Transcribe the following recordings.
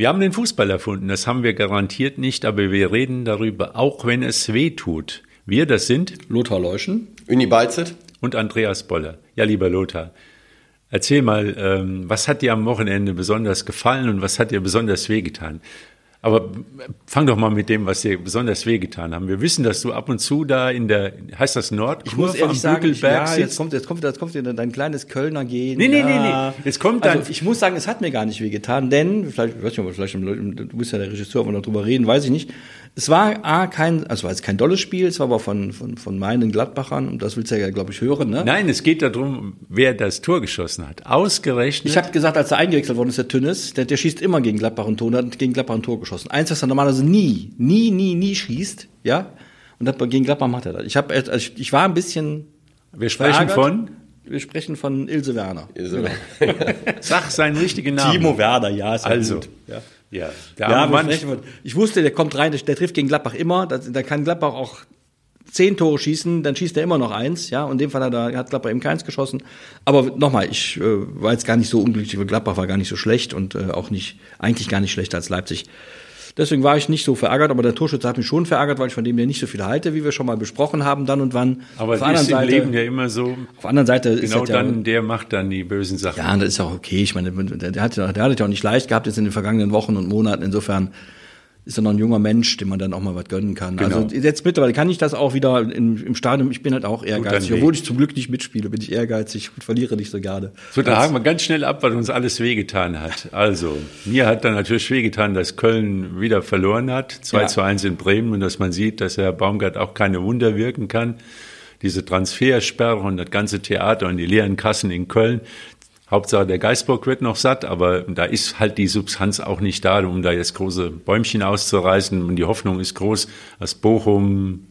Wir haben den Fußball erfunden, das haben wir garantiert nicht, aber wir reden darüber, auch wenn es weh tut. Wir, das sind Lothar Leuschen, Uni Balzet und Andreas Boller. Ja, lieber Lothar, erzähl mal, ähm, was hat dir am Wochenende besonders gefallen und was hat dir besonders wehgetan? Aber fang doch mal mit dem, was dir besonders wehgetan haben. Wir wissen, dass du ab und zu da in der, heißt das Nord? Ich muss ehrlich sagen, ich, ja, jetzt kommt, jetzt kommt, jetzt kommt dein kleines Kölner Gehen. Nee, nee, nee, nee. Jetzt kommt dann. Also ich muss sagen, es hat mir gar nicht wehgetan, denn, vielleicht, weiß nicht, vielleicht, du bist ja der Regisseur, wenn wir darüber reden, weiß ich nicht. Es war A, kein, also war jetzt kein dolles Spiel, es war aber von, von, von meinen Gladbachern und das willst du ja, glaube ich, hören, ne? Nein, es geht darum, wer das Tor geschossen hat. Ausgerechnet. Ich habe gesagt, als er eingewechselt worden ist, der Tünnes, der, der schießt immer gegen Gladbach und Tor, hat gegen Gladbach ein Tor geschossen. Eins, was er normalerweise nie, nie, nie, nie schießt, ja? Und hat, gegen Gladbach macht er das. Ich, hab, also ich, ich war ein bisschen. Wir sprechen verärgert. von? Wir sprechen von Ilse Werner. Ilse Werner. Sag seinen richtigen Namen. Timo Werner, ja, ist ja also. gut. Ja. Ja, ja Mann, ich wusste, der kommt rein, der, der trifft gegen Gladbach immer. Da kann Gladbach auch zehn Tore schießen, dann schießt er immer noch eins, ja. Und in dem Fall hat, er, hat Gladbach eben keins geschossen. Aber nochmal, ich äh, war jetzt gar nicht so unglücklich, weil Gladbach war gar nicht so schlecht und äh, auch nicht, eigentlich gar nicht schlechter als Leipzig. Deswegen war ich nicht so verärgert, aber der Torschütze hat mich schon verärgert, weil ich von dem ja nicht so viel halte, wie wir schon mal besprochen haben, dann und wann. Aber auf das ist im Leben ja immer so. Auf der anderen Seite genau ist dann, ja, der macht dann die bösen Sachen. Ja, das ist auch okay. Ich meine, der, der hat, der hat es ja auch nicht leicht gehabt jetzt in den vergangenen Wochen und Monaten. Insofern ist er noch ein junger Mensch, dem man dann auch mal was gönnen kann. Genau. Also jetzt mittlerweile kann ich das auch wieder im, im Stadion. Ich bin halt auch ehrgeizig, obwohl ich zum Glück nicht mitspiele, bin ich ehrgeizig und verliere nicht so gerne. So, da haken wir ganz schnell ab, was uns alles wehgetan hat. Also, mir hat dann natürlich wehgetan, dass Köln wieder verloren hat, 2 ja. zu 1 in Bremen und dass man sieht, dass Herr Baumgart auch keine Wunder wirken kann diese Transfersperre und das ganze Theater und die leeren Kassen in Köln, Hauptsache der Geisbock wird noch satt, aber da ist halt die Substanz auch nicht da, um da jetzt große Bäumchen auszureißen. Und die Hoffnung ist groß, dass Bochum,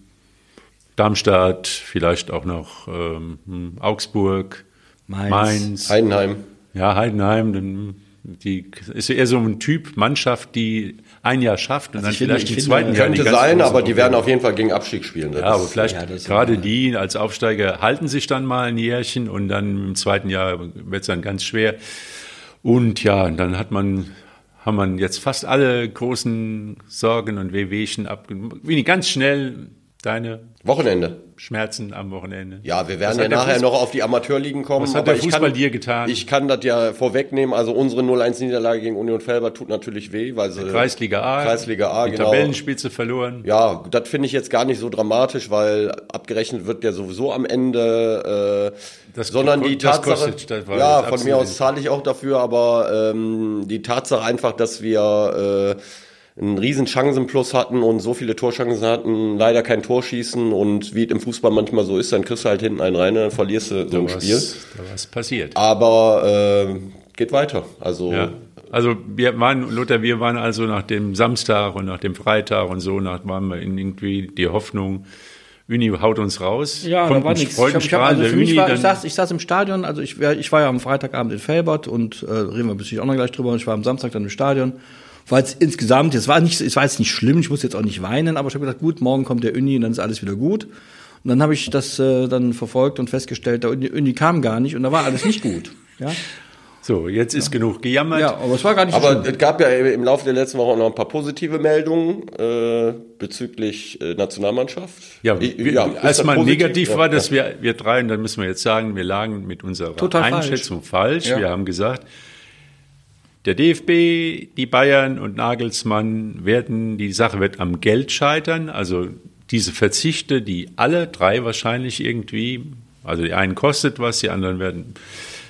Darmstadt, vielleicht auch noch ähm, Augsburg, Mainz, Mainz, Heidenheim. Ja, Heidenheim, dann die ist eher so ein Typ Mannschaft, die ein Jahr schafft und also dann vielleicht finde, im zweiten Jahr. Könnte sein, aber die werden auf jeden Fall gegen Abstieg spielen. Ja, aber vielleicht ja, gerade die als Aufsteiger halten sich dann mal ein Jährchen und dann im zweiten Jahr wird es dann ganz schwer. Und ja, dann hat man haben man jetzt fast alle großen Sorgen und Wehwehchen ab. Ganz schnell deine Wochenende. Schmerzen am Wochenende. Ja, wir werden ja nachher noch auf die Amateurligen kommen. Was hat der Fußball kann, dir getan? Ich kann das ja vorwegnehmen. Also unsere 0-1-Niederlage gegen Union Felber tut natürlich weh, weil sie Kreisliga A, Kreisliga A, die genau. Tabellenspitze verloren. Ja, das finde ich jetzt gar nicht so dramatisch, weil abgerechnet wird ja sowieso am Ende. Äh, das sondern die Tatsache, kostet, ja, von mir aus zahle ich auch dafür, aber ähm, die Tatsache einfach, dass wir äh, einen riesen Chancenplus hatten und so viele Torchancen hatten, leider kein Tor schießen und wie es im Fußball manchmal so ist, dann kriegst du halt hinten einen rein, dann verlierst du so ein Spiel. Da was passiert. Aber äh, geht weiter. Also ja. Also wir waren, Lothar, wir waren also nach dem Samstag und nach dem Freitag und so, nach waren wir in irgendwie die Hoffnung, Uni haut uns raus. Ja, da war nichts. Ich, hab, ich, hab, also für mich war, ich, saß, ich saß im Stadion, also ich, ich war ja am Freitagabend in Felbert und äh, reden wir bestimmt auch noch gleich drüber. Ich war am Samstag dann im Stadion war jetzt insgesamt, es war nicht, es war jetzt nicht schlimm, ich muss jetzt auch nicht weinen, aber ich habe gedacht, gut, morgen kommt der Uni und dann ist alles wieder gut. Und dann habe ich das äh, dann verfolgt und festgestellt, der Uni, Uni kam gar nicht und da war alles nicht gut. Ja. So, jetzt ist ja. genug gejammert. Ja, aber es war gar nicht Aber schlimm. es gab ja im Laufe der letzten Woche auch noch ein paar positive Meldungen äh, bezüglich äh, Nationalmannschaft. Ja, wir, ja erstmal negativ war, dass ja. wir, wir drei, und dann müssen wir jetzt sagen, wir lagen mit unserer Total Einschätzung falsch. falsch. Wir haben gesagt, der DFB, die Bayern und Nagelsmann werden, die Sache wird am Geld scheitern. Also diese Verzichte, die alle drei wahrscheinlich irgendwie, also die einen kostet was, die anderen werden,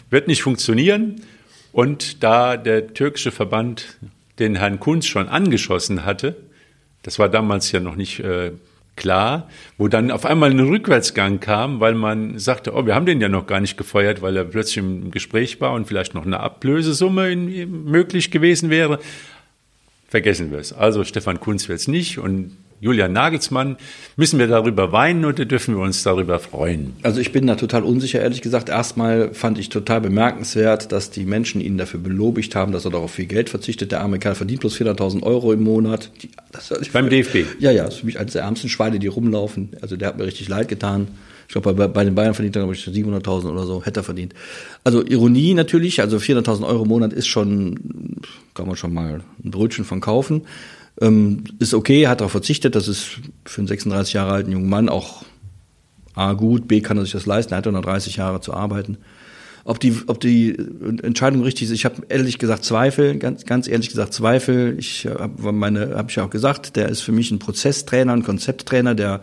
wird nicht funktionieren. Und da der türkische Verband den Herrn Kunz schon angeschossen hatte, das war damals ja noch nicht äh, klar, wo dann auf einmal ein Rückwärtsgang kam, weil man sagte, oh, wir haben den ja noch gar nicht gefeuert, weil er plötzlich im Gespräch war und vielleicht noch eine Ablösesumme in, möglich gewesen wäre. Vergessen wir es. Also Stefan Kunz wird es nicht und Julian Nagelsmann. Müssen wir darüber weinen oder dürfen wir uns darüber freuen? Also ich bin da total unsicher, ehrlich gesagt. Erstmal fand ich total bemerkenswert, dass die Menschen ihn dafür belobigt haben, dass er darauf viel Geld verzichtet. Der arme Kerl verdient bloß 400.000 Euro im Monat. Die, Beim DFB? Ja, ja, das ist für mich eines der ärmsten Schweine, die rumlaufen. Also der hat mir richtig leid getan. Ich glaube, bei, bei den Bayern verdient er, glaube ich, 700.000 oder so, hätte er verdient. Also Ironie natürlich, also 400.000 Euro im Monat ist schon, kann man schon mal ein Brötchen von kaufen. Ähm, ist okay, hat darauf verzichtet, das ist für einen 36 Jahre alten jungen Mann auch A gut, B kann er sich das leisten, er hat 130 Jahre zu arbeiten. Ob die, ob die Entscheidung richtig ist, ich habe ehrlich gesagt Zweifel, ganz, ganz ehrlich gesagt Zweifel. Ich habe meine, habe ich ja auch gesagt, der ist für mich ein Prozesstrainer, ein Konzepttrainer, der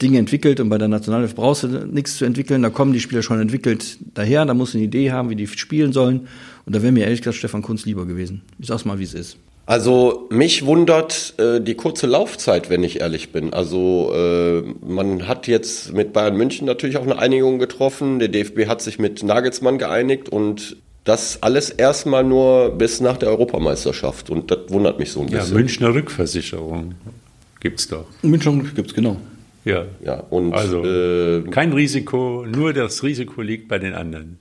Dinge entwickelt und bei der Nationalelf brauchst du nichts zu entwickeln. Da kommen die Spieler schon entwickelt daher, da musst du eine Idee haben, wie die spielen sollen. Und da wäre mir ehrlich gesagt Stefan Kunz lieber gewesen. Ich sag's mal, wie es ist. Also mich wundert äh, die kurze Laufzeit, wenn ich ehrlich bin. Also äh, man hat jetzt mit Bayern München natürlich auch eine Einigung getroffen. Der DFB hat sich mit Nagelsmann geeinigt und das alles erstmal nur bis nach der Europameisterschaft. Und das wundert mich so ein bisschen. Ja, Münchner Rückversicherung gibt's doch. Münchner gibt's genau. Ja. Ja. Und also äh, kein Risiko, nur das Risiko liegt bei den anderen.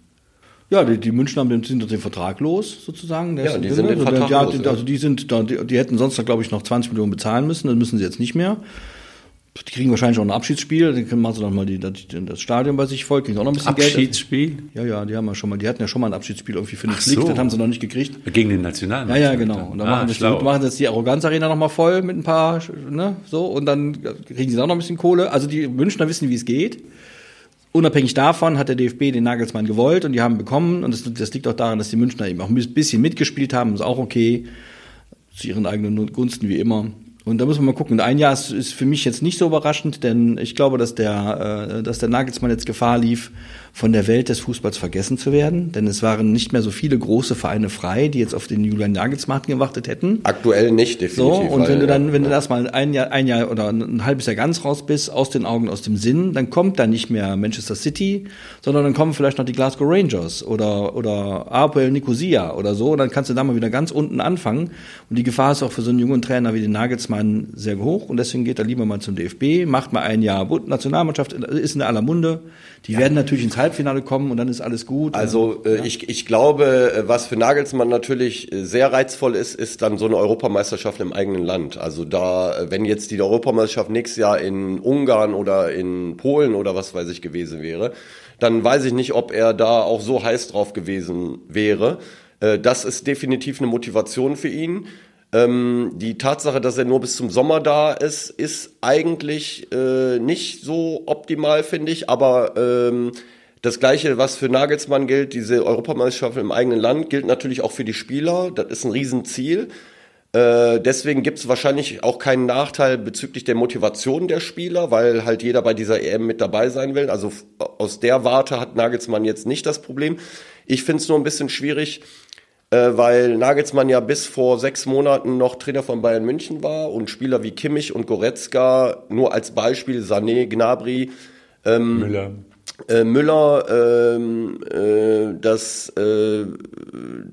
Ja, die, die Münchner sind den Vertrag los, sozusagen. Der ja, die sind den Vertrag der, los. Ja, also die sind, die, die hätten sonst, glaube ich, noch 20 Millionen bezahlen müssen, das müssen sie jetzt nicht mehr. Die kriegen wahrscheinlich auch ein Abschiedsspiel, dann machen sie noch mal die, das Stadion bei sich voll, kriegen auch noch ein bisschen Abschiedsspiel? Geld. Abschiedsspiel? Ja, ja, die haben ja schon mal, die hatten ja schon mal ein Abschiedsspiel irgendwie für den Flick, so. das haben sie noch nicht gekriegt. Gegen den Nationalen. Ja, ja, genau. Und dann ah, machen, sie, machen sie jetzt die Arroganz-Arena noch mal voll mit ein paar, ne, so, und dann kriegen sie auch noch ein bisschen Kohle. Also die Münchner wissen, wie es geht. Unabhängig davon hat der DFB den Nagelsmann gewollt und die haben bekommen. Und das, das liegt auch daran, dass die Münchner eben auch ein bisschen mitgespielt haben. Ist auch okay. Zu ihren eigenen Gunsten wie immer. Und da muss man mal gucken. Ein Jahr ist, ist für mich jetzt nicht so überraschend, denn ich glaube, dass der, äh, dass der Nagelsmann jetzt Gefahr lief, von der Welt des Fußballs vergessen zu werden. Denn es waren nicht mehr so viele große Vereine frei, die jetzt auf den Julian Nagelsmann gewartet hätten. Aktuell nicht, definitiv. So, und wenn du dann, wenn du erstmal ein Jahr, ein Jahr oder ein halbes Jahr ganz raus bist, aus den Augen, aus dem Sinn, dann kommt da nicht mehr Manchester City, sondern dann kommen vielleicht noch die Glasgow Rangers oder, oder Apel Nicosia oder so. Und dann kannst du da mal wieder ganz unten anfangen. Und die Gefahr ist auch für so einen jungen Trainer wie den Nagelsmann sehr hoch. Und deswegen geht er lieber mal zum DFB, macht mal ein Jahr Nationalmannschaft, ist in aller Munde. Die ja. werden natürlich ins Halbfinale kommen und dann ist alles gut. Also äh, ja. ich, ich glaube, äh, was für Nagelsmann natürlich äh, sehr reizvoll ist, ist dann so eine Europameisterschaft im eigenen Land. Also da, äh, wenn jetzt die Europameisterschaft nächstes Jahr in Ungarn oder in Polen oder was weiß ich gewesen wäre, dann weiß ich nicht, ob er da auch so heiß drauf gewesen wäre. Das ist definitiv eine Motivation für ihn. Ähm, die Tatsache, dass er nur bis zum Sommer da ist, ist eigentlich nicht so optimal, finde ich. Aber ähm, das Gleiche, was für Nagelsmann gilt, diese Europameisterschaft im eigenen Land, gilt natürlich auch für die Spieler. Das ist ein Riesenziel. Äh, deswegen gibt es wahrscheinlich auch keinen Nachteil bezüglich der Motivation der Spieler, weil halt jeder bei dieser EM mit dabei sein will. Also aus der Warte hat Nagelsmann jetzt nicht das Problem. Ich finde es nur ein bisschen schwierig, äh, weil Nagelsmann ja bis vor sechs Monaten noch Trainer von Bayern München war und Spieler wie Kimmich und Goretzka, nur als Beispiel Sané, Gnabry, ähm, Müller. Äh, Müller, ähm, äh, dass äh,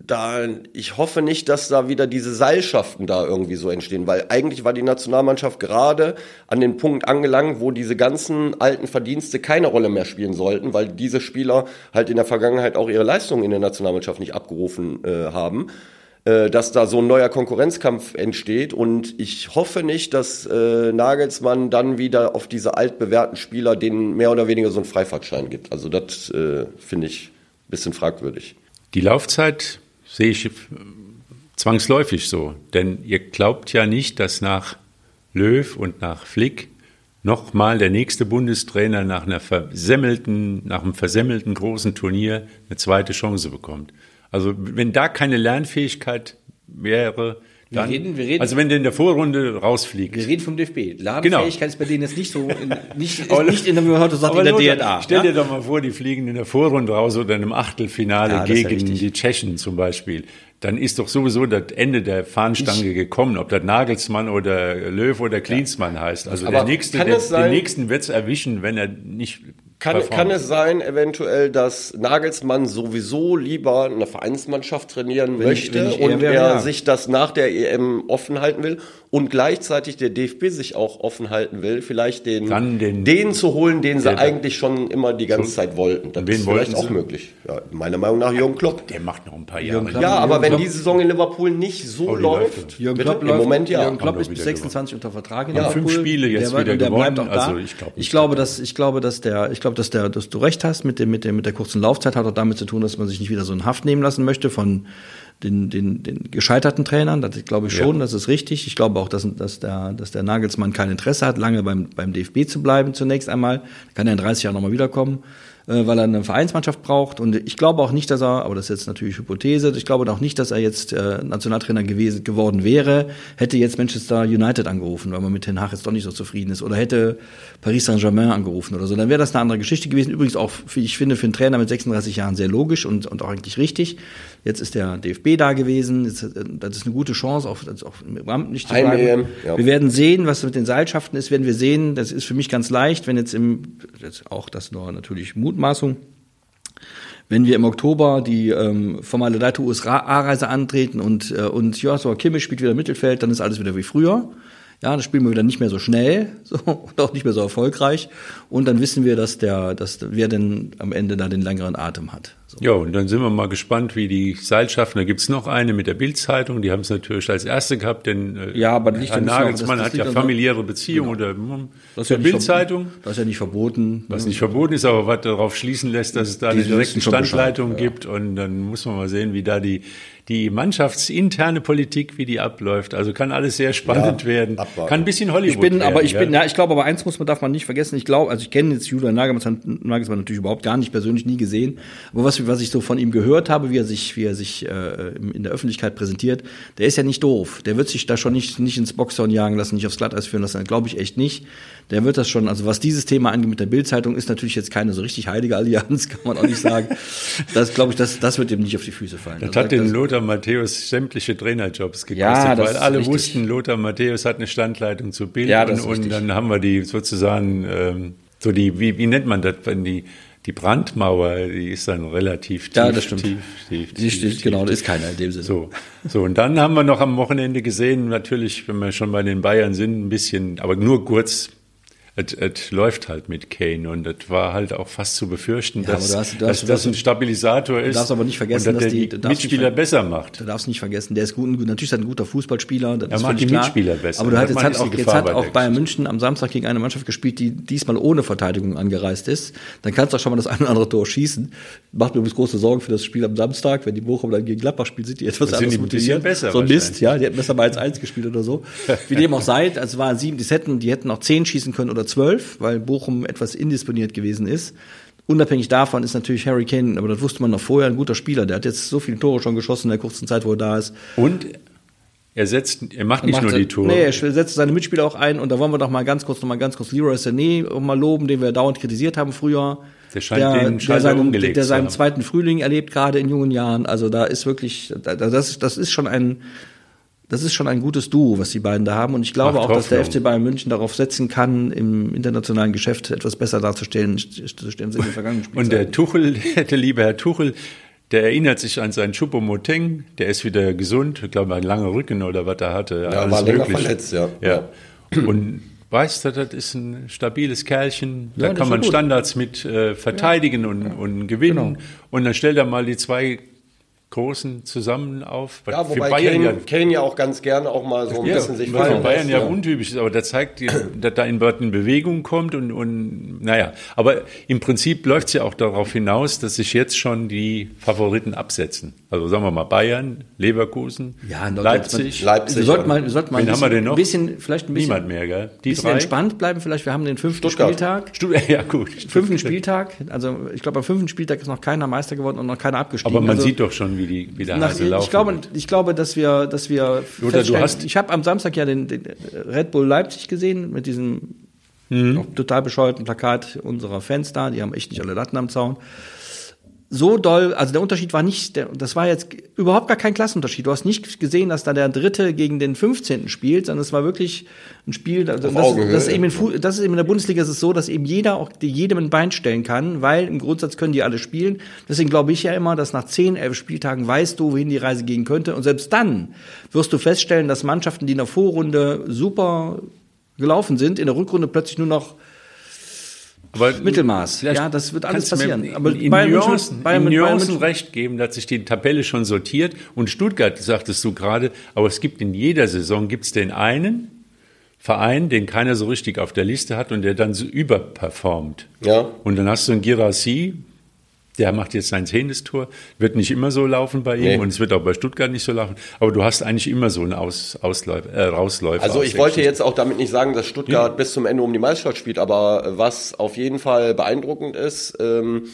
da, ich hoffe nicht, dass da wieder diese Seilschaften da irgendwie so entstehen, weil eigentlich war die Nationalmannschaft gerade an den Punkt angelangt, wo diese ganzen alten Verdienste keine Rolle mehr spielen sollten, weil diese Spieler halt in der Vergangenheit auch ihre Leistungen in der Nationalmannschaft nicht abgerufen äh, haben. Äh, dass da so ein neuer Konkurrenzkampf entsteht. Und ich hoffe nicht, dass äh, Nagelsmann dann wieder auf diese altbewährten Spieler denen mehr oder weniger so einen Freifahrtschein gibt. Also das äh, finde ich ein bisschen fragwürdig. Die Laufzeit sehe ich zwangsläufig so. Denn ihr glaubt ja nicht, dass nach Löw und nach Flick nochmal der nächste Bundestrainer nach einer versemmelten, nach einem versemmelten großen Turnier eine zweite Chance bekommt. Also wenn da keine Lernfähigkeit wäre, dann, wir reden, wir reden, also wenn der in der Vorrunde rausfliegt. Wir reden vom DFB. Lernfähigkeit genau. ist bei denen jetzt nicht so, in, nicht, ist nicht in der, heute sagt, in der DNA. Stell dir doch mal vor, die fliegen in der Vorrunde raus oder in einem Achtelfinale ja, gegen ja die Tschechen zum Beispiel. Dann ist doch sowieso das Ende der Fahnenstange ich, gekommen, ob das Nagelsmann oder Löw oder Klinsmann heißt. Also der nächste, der, den nächsten wird's erwischen, wenn er nicht kann, kann es sein, eventuell, dass Nagelsmann sowieso lieber eine Vereinsmannschaft trainieren wenn möchte ich, ich und er ja. sich das nach der EM offen halten will und gleichzeitig der DFB sich auch offen halten will, vielleicht den, den, den zu holen, den sie eigentlich schon immer die ganze so, Zeit wollten. Das ist vielleicht auch möglich. Ja, meiner Meinung nach Jürgen Klopp. Der macht noch ein paar Jahre. Klopp, ja, aber wenn die Saison in Liverpool nicht so oh, läuft, Jürgen Klopp im Moment ja. Jürgen Klopp ist bis 26 unter Vertrag in ja. Fünf Spiele jetzt der, wieder der gewonnen. Bleibt auch da. Also ich, glaub ich glaube, dass ich glaube, dass der ich glaube, dass der dass du recht hast mit dem mit dem mit der kurzen Laufzeit hat auch damit zu tun, dass man sich nicht wieder so in Haft nehmen lassen möchte von den, den, den gescheiterten Trainern. Das glaube ich schon, ja. das ist richtig. Ich glaube auch, dass, dass, der, dass der Nagelsmann kein Interesse hat, lange beim, beim DFB zu bleiben zunächst einmal. Kann er in 30 Jahren nochmal wiederkommen weil er eine Vereinsmannschaft braucht. Und ich glaube auch nicht, dass er, aber das ist jetzt natürlich Hypothese, ich glaube auch nicht, dass er jetzt äh, Nationaltrainer gewesen, geworden wäre, hätte jetzt Manchester United angerufen, weil man mit Den Haag jetzt doch nicht so zufrieden ist, oder hätte Paris Saint-Germain angerufen oder so. Dann wäre das eine andere Geschichte gewesen. Übrigens auch, ich finde, für einen Trainer mit 36 Jahren sehr logisch und, und auch eigentlich richtig. Jetzt ist der DFB da gewesen. Jetzt, äh, das ist eine gute Chance, auch, auch im Amt nicht zu bleiben. Ja. Wir werden sehen, was mit den Seilschaften ist, werden wir sehen. Das ist für mich ganz leicht, wenn jetzt im, jetzt auch das nur natürlich Mut Mutmaßung. Wenn wir im Oktober die ähm, formale Leiter USA-Reise antreten und, äh, und Joshua Kimmich spielt wieder Mittelfeld, dann ist alles wieder wie früher. Ja, dann spielen wir wieder nicht mehr so schnell so, und auch nicht mehr so erfolgreich. Und dann wissen wir, dass der, dass wer denn am Ende da den längeren Atem hat. So. Ja, und dann sind wir mal gespannt, wie die Seilschaften, da gibt's noch eine mit der Bildzeitung, die haben es natürlich als erste gehabt, denn äh, ja, aber nicht Herr Nagelsmann hat ja familiäre Beziehungen genau. oder hm, das ja Bildzeitung. Das ist ja nicht verboten. Was nicht verboten ist, aber was darauf schließen lässt, dass es da die eine direkte Standleitung ja. gibt und dann muss man mal sehen, wie da die die mannschaftsinterne Politik, wie die abläuft. Also kann alles sehr spannend ja, werden. Abwarten. Kann ein bisschen Hollywood ich bin, werden. Aber ich ja? bin, ja, ich glaube, aber eins muss man darf man nicht vergessen. Ich glaube, also ich kenne jetzt Julian Nagelsmann, Nagelsmann natürlich überhaupt gar nicht persönlich nie gesehen. Aber was, was ich so von ihm gehört habe, wie er sich, wie er sich äh, in der Öffentlichkeit präsentiert, der ist ja nicht doof. Der wird sich da schon nicht, nicht ins Boxhorn jagen lassen, nicht aufs Glatteis führen lassen. Glaube ich echt nicht der wird das schon, also was dieses Thema angeht mit der Bildzeitung, ist natürlich jetzt keine so richtig heilige Allianz, kann man auch nicht sagen. das glaube ich, das, das wird ihm nicht auf die Füße fallen. Das, das hat den Lothar Matthäus sämtliche Trainerjobs gekostet, ja, weil alle richtig. wussten, Lothar Matthäus hat eine Standleitung zu Bild ja, und, und dann haben wir die sozusagen, ähm, so die, wie, wie nennt man das, wenn die, die Brandmauer, die ist dann relativ tief. Ja, das stimmt. Tief, tief, tief, tief, genau, das ist keiner in dem Sinne. So, so, und dann haben wir noch am Wochenende gesehen, natürlich, wenn wir schon bei den Bayern sind, ein bisschen, aber nur kurz es läuft halt mit Kane und es war halt auch fast zu befürchten, ja, dass, hast, dass das ein Stabilisator ist. Du darfst aber nicht vergessen, dass die, die Mitspieler besser macht. Du darfst nicht vergessen, der ist gut, natürlich ist er ein guter Fußballspieler. Das er macht die klar. Mitspieler besser. Aber du hast, jetzt hat auch, jetzt hat auch Bayern München am Samstag gegen eine Mannschaft gespielt, die diesmal ohne Verteidigung angereist ist. Dann kannst du auch schon mal das eine oder andere Tor schießen. Macht mir übrigens große Sorgen für das Spiel am Samstag, wenn die Bochum dann gegen Gladbach spielt, sind die etwas das anders motiviert. Besser so ein Mist, ja, die hätten besser mal als eins gespielt oder so. Wie dem auch sei, also waren sieben, die hätten, die hätten auch zehn schießen können oder zwölf, weil Bochum etwas indisponiert gewesen ist. Unabhängig davon ist natürlich Harry Kane, aber das wusste man noch vorher, ein guter Spieler. Der hat jetzt so viele Tore schon geschossen in der kurzen Zeit, wo er da ist. Und er setzt, er macht nicht er macht, nur die Tore. Nee, er setzt seine Mitspieler auch ein und da wollen wir doch mal ganz kurz, noch mal ganz kurz Leroy Sané mal loben, den wir dauernd kritisiert haben früher. Der scheint der, den der seinen, umgelegt der seinen zweiten Frühling erlebt, gerade in jungen Jahren. Also da ist wirklich, das, das ist schon ein, das ist schon ein gutes Duo, was die beiden da haben. Und ich glaube Macht auch, dass der FC Bayern München darauf setzen kann, im internationalen Geschäft etwas besser darzustellen, stellen sie in den vergangenen Spielen. Und der Tuchel, der liebe Herr Tuchel, der erinnert sich an seinen Choupo-Moteng, der ist wieder gesund, ich glaube, ein langer Rücken oder was er hatte. Ja, war länger möglich. verletzt, ja. ja. Und weißt du, das ist ein stabiles Kerlchen, da ja, kann man Standards mit äh, verteidigen ja. und, und gewinnen. Genau. Und dann stellt er mal die zwei Großen zusammen auf. Ja, wobei Bayern Kane, ja, Kane ja auch ganz gerne auch mal so ein ja, bisschen sich fallen Bayern ja, ja untypisch ist, aber das zeigt, dass da in Burton Bewegung kommt und, und naja, aber im Prinzip läuft es ja auch darauf hinaus, dass sich jetzt schon die Favoriten absetzen. Also sagen wir mal Bayern, Leverkusen, ja, Leipzig. Leipzig. Wir sollten mal, wir sollten mal ein, bisschen, haben wir denn noch? bisschen, vielleicht ein bisschen, Niemand mehr, gell? Die bisschen drei? entspannt bleiben vielleicht. Wir haben den fünften Stuttgart. Spieltag. Stuttgart, ja gut. Fünften Spieltag. Also ich glaube, am fünften Spieltag ist noch keiner Meister geworden und noch keiner abgestiegen. Aber man also, sieht doch schon, wie die, wie der nach, Hase laufen. Ich glaube, ich glaube, dass wir, dass wir Oder du hast ich habe am Samstag ja den, den, Red Bull Leipzig gesehen mit diesem mhm. total bescheuerten Plakat unserer Fans da. Die haben echt nicht alle Latten am Zaun. So doll, also der Unterschied war nicht, der, das war jetzt überhaupt gar kein Klassenunterschied. Du hast nicht gesehen, dass da der Dritte gegen den 15. spielt, sondern es war wirklich ein Spiel, das, das, das, eben in, das ist eben in der Bundesliga ist es so, dass eben jeder auch jedem ein Bein stellen kann, weil im Grundsatz können die alle spielen. Deswegen glaube ich ja immer, dass nach 10, 11 Spieltagen weißt du, wohin die Reise gehen könnte. Und selbst dann wirst du feststellen, dass Mannschaften, die in der Vorrunde super gelaufen sind, in der Rückrunde plötzlich nur noch aber Mittelmaß. Ja, das wird alles passieren. Aber in, Bayern Nuancen, Bayern, in Nuancen Bayern recht geben, dass sich die Tabelle schon sortiert. Und Stuttgart, sagtest du gerade, aber es gibt in jeder Saison gibt's den einen Verein, den keiner so richtig auf der Liste hat und der dann so überperformt. Ja. Und dann hast du einen Girassi, der macht jetzt sein zehntes Tor, wird nicht immer so laufen bei ihm nee. und es wird auch bei Stuttgart nicht so laufen, aber du hast eigentlich immer so einen Aus, Ausläufer, äh, Rausläufer. Also ich wollte jetzt auch damit nicht sagen, dass Stuttgart ja. bis zum Ende um die Meisterschaft spielt, aber was auf jeden Fall beeindruckend ist, ähm,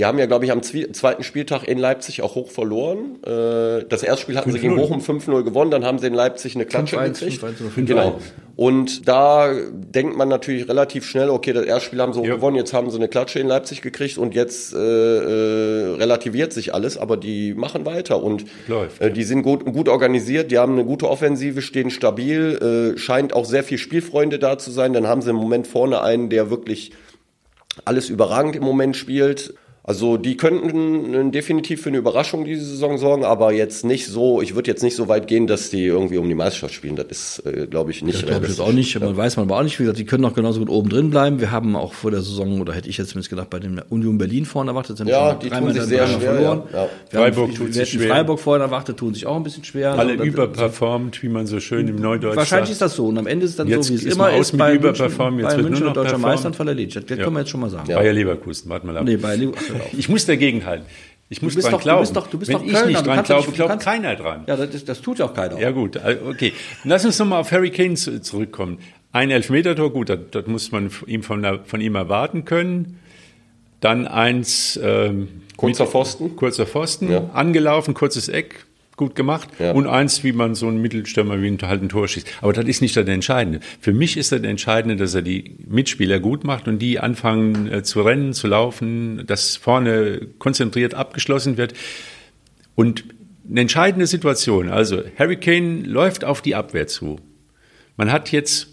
die haben ja, glaube ich, am zweiten Spieltag in Leipzig auch hoch verloren. Äh, das erste Spiel hatten sie gegen Bochum 5-0 gewonnen, dann haben sie in Leipzig eine Klatsche gekriegt. 5 genau. Und da denkt man natürlich relativ schnell, okay, das erste Spiel haben sie hoch ja. gewonnen, jetzt haben sie eine Klatsche in Leipzig gekriegt und jetzt äh, äh, relativiert sich alles, aber die machen weiter und Läuft, äh, die sind gut, gut organisiert, die haben eine gute Offensive, stehen stabil, äh, scheint auch sehr viel Spielfreunde da zu sein. Dann haben sie im Moment vorne einen, der wirklich alles überragend im Moment spielt. Also die könnten definitiv für eine Überraschung diese Saison sorgen, aber jetzt nicht so, ich würde jetzt nicht so weit gehen, dass die irgendwie um die Meisterschaft spielen. Das ist, äh, glaube ich, nicht. Das glaube ich jetzt auch nicht. Ja. Man weiß man aber auch nicht. Wie gesagt, die können noch genauso gut oben drin bleiben. Wir haben auch vor der Saison, oder hätte ich jetzt zumindest gedacht, bei dem Union Berlin vorne erwartet. Sind ja, die tun sich sehr schwer. Verloren. Ja. Freiburg haben, tut sich schwer. Freiburg vorne erwartet, tun sich auch ein bisschen schwer. Alle also, überperformt, wie man so schön im Neudeutsch Wahrscheinlich sagt. ist das so. Und am Ende ist es dann jetzt so, wie es immer ist. Bei München, bei München und deutscher Meister Fall erledigt. Das können wir jetzt schon mal sagen. Bayer Leverkusen, warte mal ab. Nee, Bayer Leverkusen. Ich muss dagegen gegenhalten. Ich muss dran doch, glauben. Du bist doch, du bist Wenn doch ich nicht dran glaube, glaubt keiner dran. Ja, das, das tut ja auch keiner. Ja gut, äh, okay. Lass uns nochmal auf Harry Kane zurückkommen. Ein Elfmetertor, gut, das, das muss man ihm von, von, ihm erwarten können. Dann eins ähm, kurzer Pfosten, kurzer Pfosten, ja. angelaufen, kurzes Eck, gut gemacht. Ja. Und eins, wie man so einen Mittelstürmer wie halt ein Tor schießt. Aber das ist nicht das Entscheidende. Für mich ist das Entscheidende, dass er die Mitspieler gut macht und die anfangen äh, zu rennen, zu laufen, dass vorne konzentriert abgeschlossen wird. Und eine entscheidende Situation, also Harry Kane läuft auf die Abwehr zu. Man hat jetzt,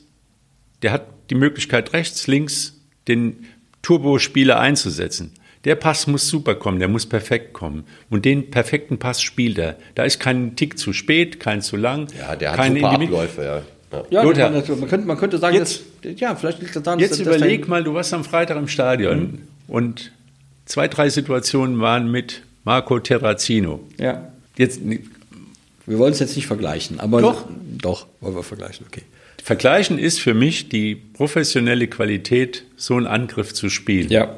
der hat die Möglichkeit rechts, links den Turbospieler einzusetzen. Der Pass muss super kommen, der muss perfekt kommen. Und den perfekten Pass spielt er. Da ist kein Tick zu spät, kein zu lang. Ja, der hat super Abläufe, ja. Ja, ja man, man, könnte, man könnte sagen, jetzt, dass, ja, vielleicht liegt das daran, Jetzt dass, überleg dass mal, du warst am Freitag im Stadion mhm. und zwei, drei Situationen waren mit Marco Terrazino. Ja. Jetzt, wir wollen es jetzt nicht vergleichen, aber doch, doch wollen wir vergleichen, okay. Vergleichen ist für mich die professionelle Qualität, so einen Angriff zu spielen. Ja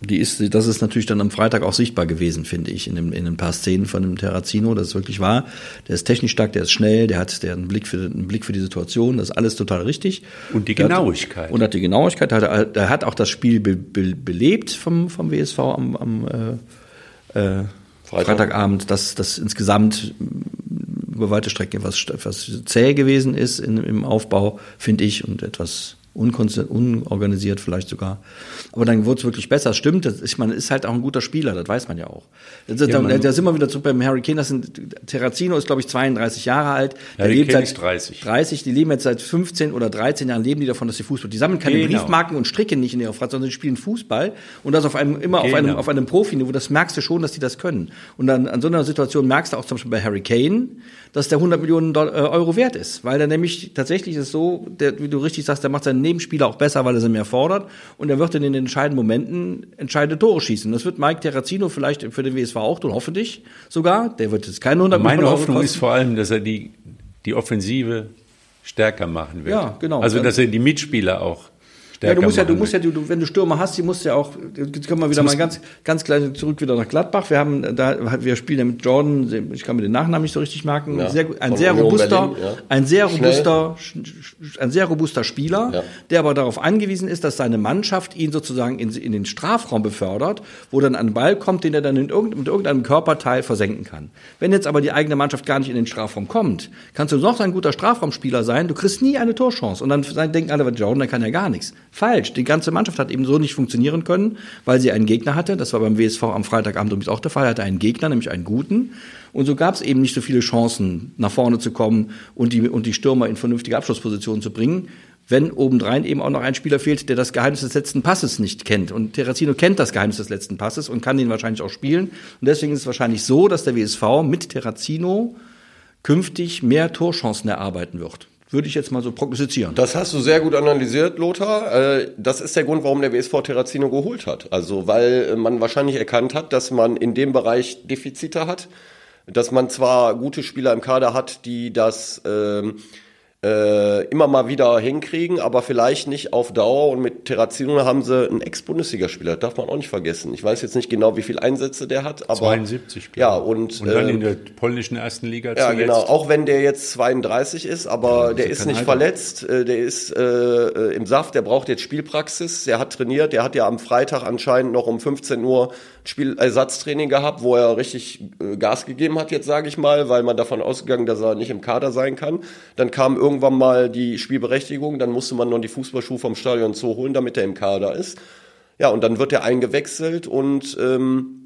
die ist, das ist natürlich dann am Freitag auch sichtbar gewesen, finde ich, in, dem, in ein paar Szenen von dem Terrazino, das ist wirklich wahr. Der ist technisch stark, der ist schnell, der hat der einen Blick für einen Blick für die Situation, das ist alles total richtig. Und die Genauigkeit. Hat, und hat die Genauigkeit, hat, der hat auch das Spiel be, be, belebt vom, vom WSV am, am äh, äh, Freitag. Freitagabend, dass das insgesamt über weite Strecken etwas, etwas zäh gewesen ist in, im Aufbau, finde ich, und etwas unorganisiert vielleicht sogar. Aber dann wurde es wirklich besser. Stimmt, das, ich meine, ist halt auch ein guter Spieler, das weiß man ja auch. Das, ja, da, da sind wir wieder zurück beim Harry Kane. Das sind, Terrazino ist, glaube ich, 32 Jahre alt. Der Harry lebt Kane seit 30. 30. Die leben jetzt seit 15 oder 13 Jahren, leben die davon, dass sie Fußball. Die sammeln keine genau. Briefmarken und stricken nicht in ihrer Freizeit, sondern sie spielen Fußball. Und das auf einem, immer genau. auf einem, auf einem Profiniveau. Das merkst du schon, dass die das können. Und dann an so einer Situation merkst du auch zum Beispiel bei Harry Kane, dass der 100 Millionen äh, Euro wert ist. Weil der nämlich, tatsächlich ist es so, der, wie du richtig sagst, der macht seinen Nebenspieler auch besser, weil er sie mehr fordert. Und er wird in den entscheidenden Momenten entscheidende Tore schießen. Das wird Mike Terrazino vielleicht für den WSV auch tun, hoffentlich sogar. Der wird jetzt keine 100 Meine Hoffnung Euro ist vor allem, dass er die, die Offensive stärker machen wird. Ja, genau. Also, dass er die Mitspieler auch ja, du musst ja, du musst ja, du, wenn du Stürmer hast, die musst ja auch, jetzt kommen wir wieder mal ganz, ganz gleich zurück wieder nach Gladbach. Wir haben da, wir spielen ja mit Jordan, ich kann mir den Nachnamen nicht so richtig merken, ja, sehr, ein sehr robuster, Berlin, ja. ein sehr robuster, ein sehr robuster Spieler, ja. der aber darauf angewiesen ist, dass seine Mannschaft ihn sozusagen in, in den Strafraum befördert, wo dann ein Ball kommt, den er dann in irgendein, mit irgendeinem Körperteil versenken kann. Wenn jetzt aber die eigene Mannschaft gar nicht in den Strafraum kommt, kannst du noch ein guter Strafraumspieler sein, du kriegst nie eine Torchance. Und dann denken alle, Jordan, der kann ja gar nichts. Falsch. Die ganze Mannschaft hat eben so nicht funktionieren können, weil sie einen Gegner hatte. Das war beim WSV am Freitagabend übrigens auch der Fall. Er hatte einen Gegner, nämlich einen guten. Und so gab es eben nicht so viele Chancen, nach vorne zu kommen und die, und die Stürmer in vernünftige Abschlusspositionen zu bringen wenn obendrein eben auch noch ein Spieler fehlt, der das Geheimnis des letzten Passes nicht kennt. Und Terrazino kennt das Geheimnis des letzten Passes und kann den wahrscheinlich auch spielen. Und deswegen ist es wahrscheinlich so, dass der WSV mit Terrazino künftig mehr Torchancen erarbeiten wird. Würde ich jetzt mal so prognostizieren. Das hast du sehr gut analysiert, Lothar. Äh, das ist der Grund, warum der WSV Terrazino geholt hat. Also, weil man wahrscheinlich erkannt hat, dass man in dem Bereich Defizite hat. Dass man zwar gute Spieler im Kader hat, die das, ähm, äh, immer mal wieder hinkriegen, aber vielleicht nicht auf Dauer. Und mit Terrazino haben sie einen Ex-Bundesligaspieler, darf man auch nicht vergessen. Ich weiß jetzt nicht genau, wie viele Einsätze der hat, aber 72 Spieler. Ja, und, und dann äh, in der polnischen ersten Liga Ja, zuletzt. genau. Auch wenn der jetzt 32 ist, aber ja, der ist nicht Alter. verletzt, äh, der ist äh, im Saft, der braucht jetzt Spielpraxis. Der hat trainiert, der hat ja am Freitag anscheinend noch um 15 Uhr Spielersatztraining gehabt, wo er richtig äh, Gas gegeben hat, jetzt sage ich mal, weil man davon ausgegangen, dass er nicht im Kader sein kann. Dann kam irgendwann mal die Spielberechtigung, dann musste man noch die Fußballschuhe vom Stadion Zoo holen, damit er im Kader ist. Ja, und dann wird er eingewechselt und ähm,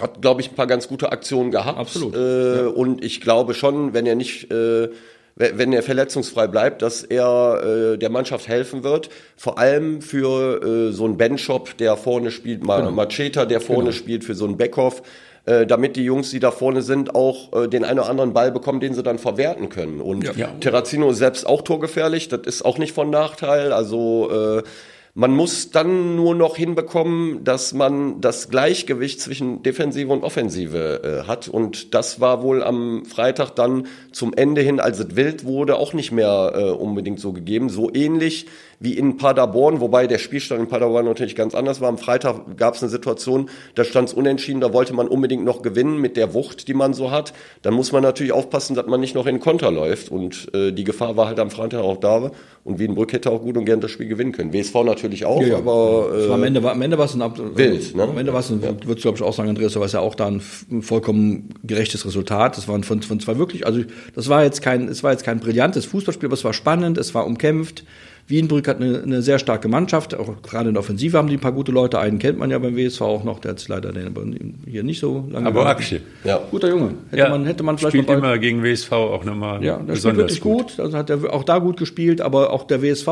hat, glaube ich, ein paar ganz gute Aktionen gehabt. Absolut. Äh, ja. Und ich glaube schon, wenn er nicht äh, wenn er verletzungsfrei bleibt, dass er äh, der Mannschaft helfen wird. Vor allem für äh, so einen Benchop, der vorne spielt, genau. Macheta, der vorne genau. spielt, für so einen Beckhoff, äh, damit die Jungs, die da vorne sind, auch äh, den einen oder anderen Ball bekommen, den sie dann verwerten können. Und ja. Terrazino ist selbst auch torgefährlich, das ist auch nicht von Nachteil. Also äh, man muss dann nur noch hinbekommen, dass man das Gleichgewicht zwischen Defensive und Offensive äh, hat. Und das war wohl am Freitag dann zum Ende hin, als es wild wurde, auch nicht mehr äh, unbedingt so gegeben. So ähnlich wie in Paderborn, wobei der Spielstand in Paderborn natürlich ganz anders war. Am Freitag gab es eine Situation, da stand es unentschieden, da wollte man unbedingt noch gewinnen mit der Wucht, die man so hat. Dann muss man natürlich aufpassen, dass man nicht noch in Konter läuft. Und äh, die Gefahr war halt am Freitag auch da. Und Wiedenbrück hätte auch gut und gern das Spiel gewinnen können. WSV natürlich auch, ja, aber äh, am Ende war am Ende war es ein wild. Ne? Am Ende war es, ein, ja. würdest du glaube ich auch sagen, Andreas, war es ja auch da ein vollkommen gerechtes Resultat. Das waren von, von zwei wirklich, also das war jetzt kein, es war jetzt kein brillantes Fußballspiel, aber es war spannend, es war umkämpft. Wienbrück hat eine, eine, sehr starke Mannschaft, auch gerade in der Offensive haben die ein paar gute Leute. Einen kennt man ja beim WSV auch noch, der hat leider den, hier nicht so lange. Aber Aksche. Ja. Guter Junge. Hätte ja. man, hätte man vielleicht spielt immer gegen WSV auch nochmal ja, der besonders wirklich gut. gut. Also hat er auch da gut gespielt, aber auch der WSV,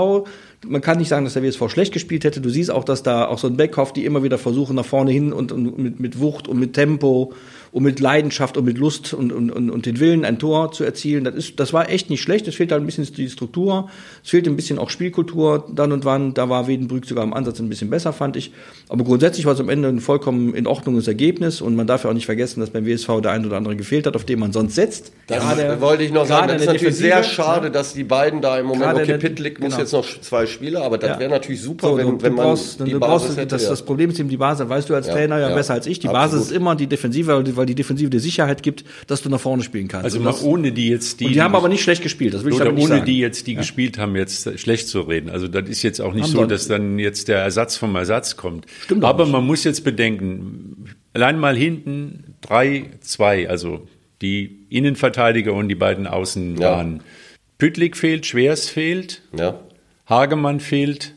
man kann nicht sagen, dass der WSV schlecht gespielt hätte. Du siehst auch, dass da auch so ein Beckhoff, die immer wieder versuchen nach vorne hin und, und mit, mit Wucht und mit Tempo um mit Leidenschaft und mit Lust und, und, und, und den Willen ein Tor zu erzielen. Das, ist, das war echt nicht schlecht. Es fehlt halt ein bisschen die Struktur. Es fehlt ein bisschen auch Spielkultur dann und wann. Da war Wedenbrück sogar im Ansatz ein bisschen besser, fand ich. Aber grundsätzlich war es am Ende ein vollkommen in Ordnung Ergebnis. Und man darf ja auch nicht vergessen, dass beim WSV der ein oder andere gefehlt hat, auf den man sonst setzt. Das gerade, wollte ich noch sagen. Das ist natürlich sehr schade, dass die beiden da im Moment, okay, Pitlick muss genau. jetzt noch zwei Spiele, aber das ja. wäre natürlich super, so, wenn, wenn man brauchst, die Basis brauchst, hätte, das, ja. das Problem ist eben die Basis, weißt du als ja. Trainer ja, besser als ich. Die Absolut. Basis ist immer die Defensive, weil die Defensive die Sicherheit Sicherheit gibt, dass du nach vorne spielen kannst. Also das, ohne die jetzt die. Und die haben aber nicht schlecht gespielt, das will ich aber nicht ohne sagen. die jetzt die ja. gespielt haben, jetzt schlecht zu reden. Also das ist jetzt auch nicht haben so, dass dann jetzt der Ersatz vom Ersatz kommt. Stimmt aber man muss jetzt bedenken, allein mal hinten drei, zwei, also die Innenverteidiger und die beiden Außen ja. waren. Püttlik fehlt, Schwers fehlt, ja. Hagemann fehlt,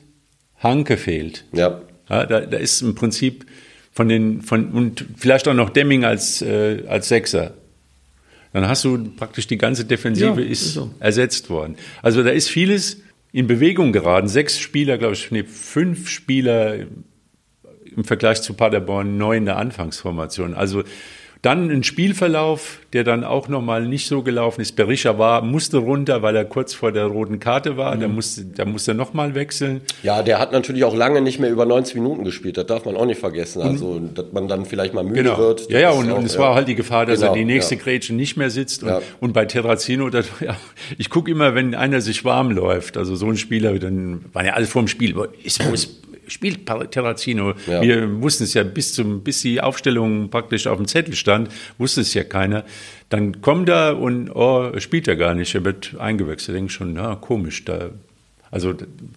Hanke fehlt. Ja. ja da, da ist im Prinzip von den, von, und vielleicht auch noch Demming als, äh, als Sechser. Dann hast du praktisch die ganze Defensive ja, ist so. ersetzt worden. Also da ist vieles in Bewegung geraten. Sechs Spieler, glaube ich, nee, fünf Spieler im Vergleich zu Paderborn neu in der Anfangsformation. Also dann ein Spielverlauf, der dann auch nochmal nicht so gelaufen ist. Berisha war, musste runter, weil er kurz vor der roten Karte war. Mhm. Da musste, da musste er nochmal wechseln. Ja, der hat natürlich auch lange nicht mehr über 90 Minuten gespielt. Das darf man auch nicht vergessen. Mhm. Also, dass man dann vielleicht mal müde genau. wird. Ja, ja, und, auch, und es ja. war halt die Gefahr, dass genau, er die nächste ja. Grätsche nicht mehr sitzt. Und, ja. und bei Terrazino, das, ja, ich gucke immer, wenn einer sich warm läuft, also so ein Spieler, dann waren ja alle vor dem Spiel, wo ist spielt Terrazino. Ja. Wir wussten es ja bis zum, bis die Aufstellung praktisch auf dem Zettel stand, wusste es ja keiner. Dann kommt er und oh, spielt er gar nicht, er wird eingewechselt. Ich denke schon, na, komisch. Da, also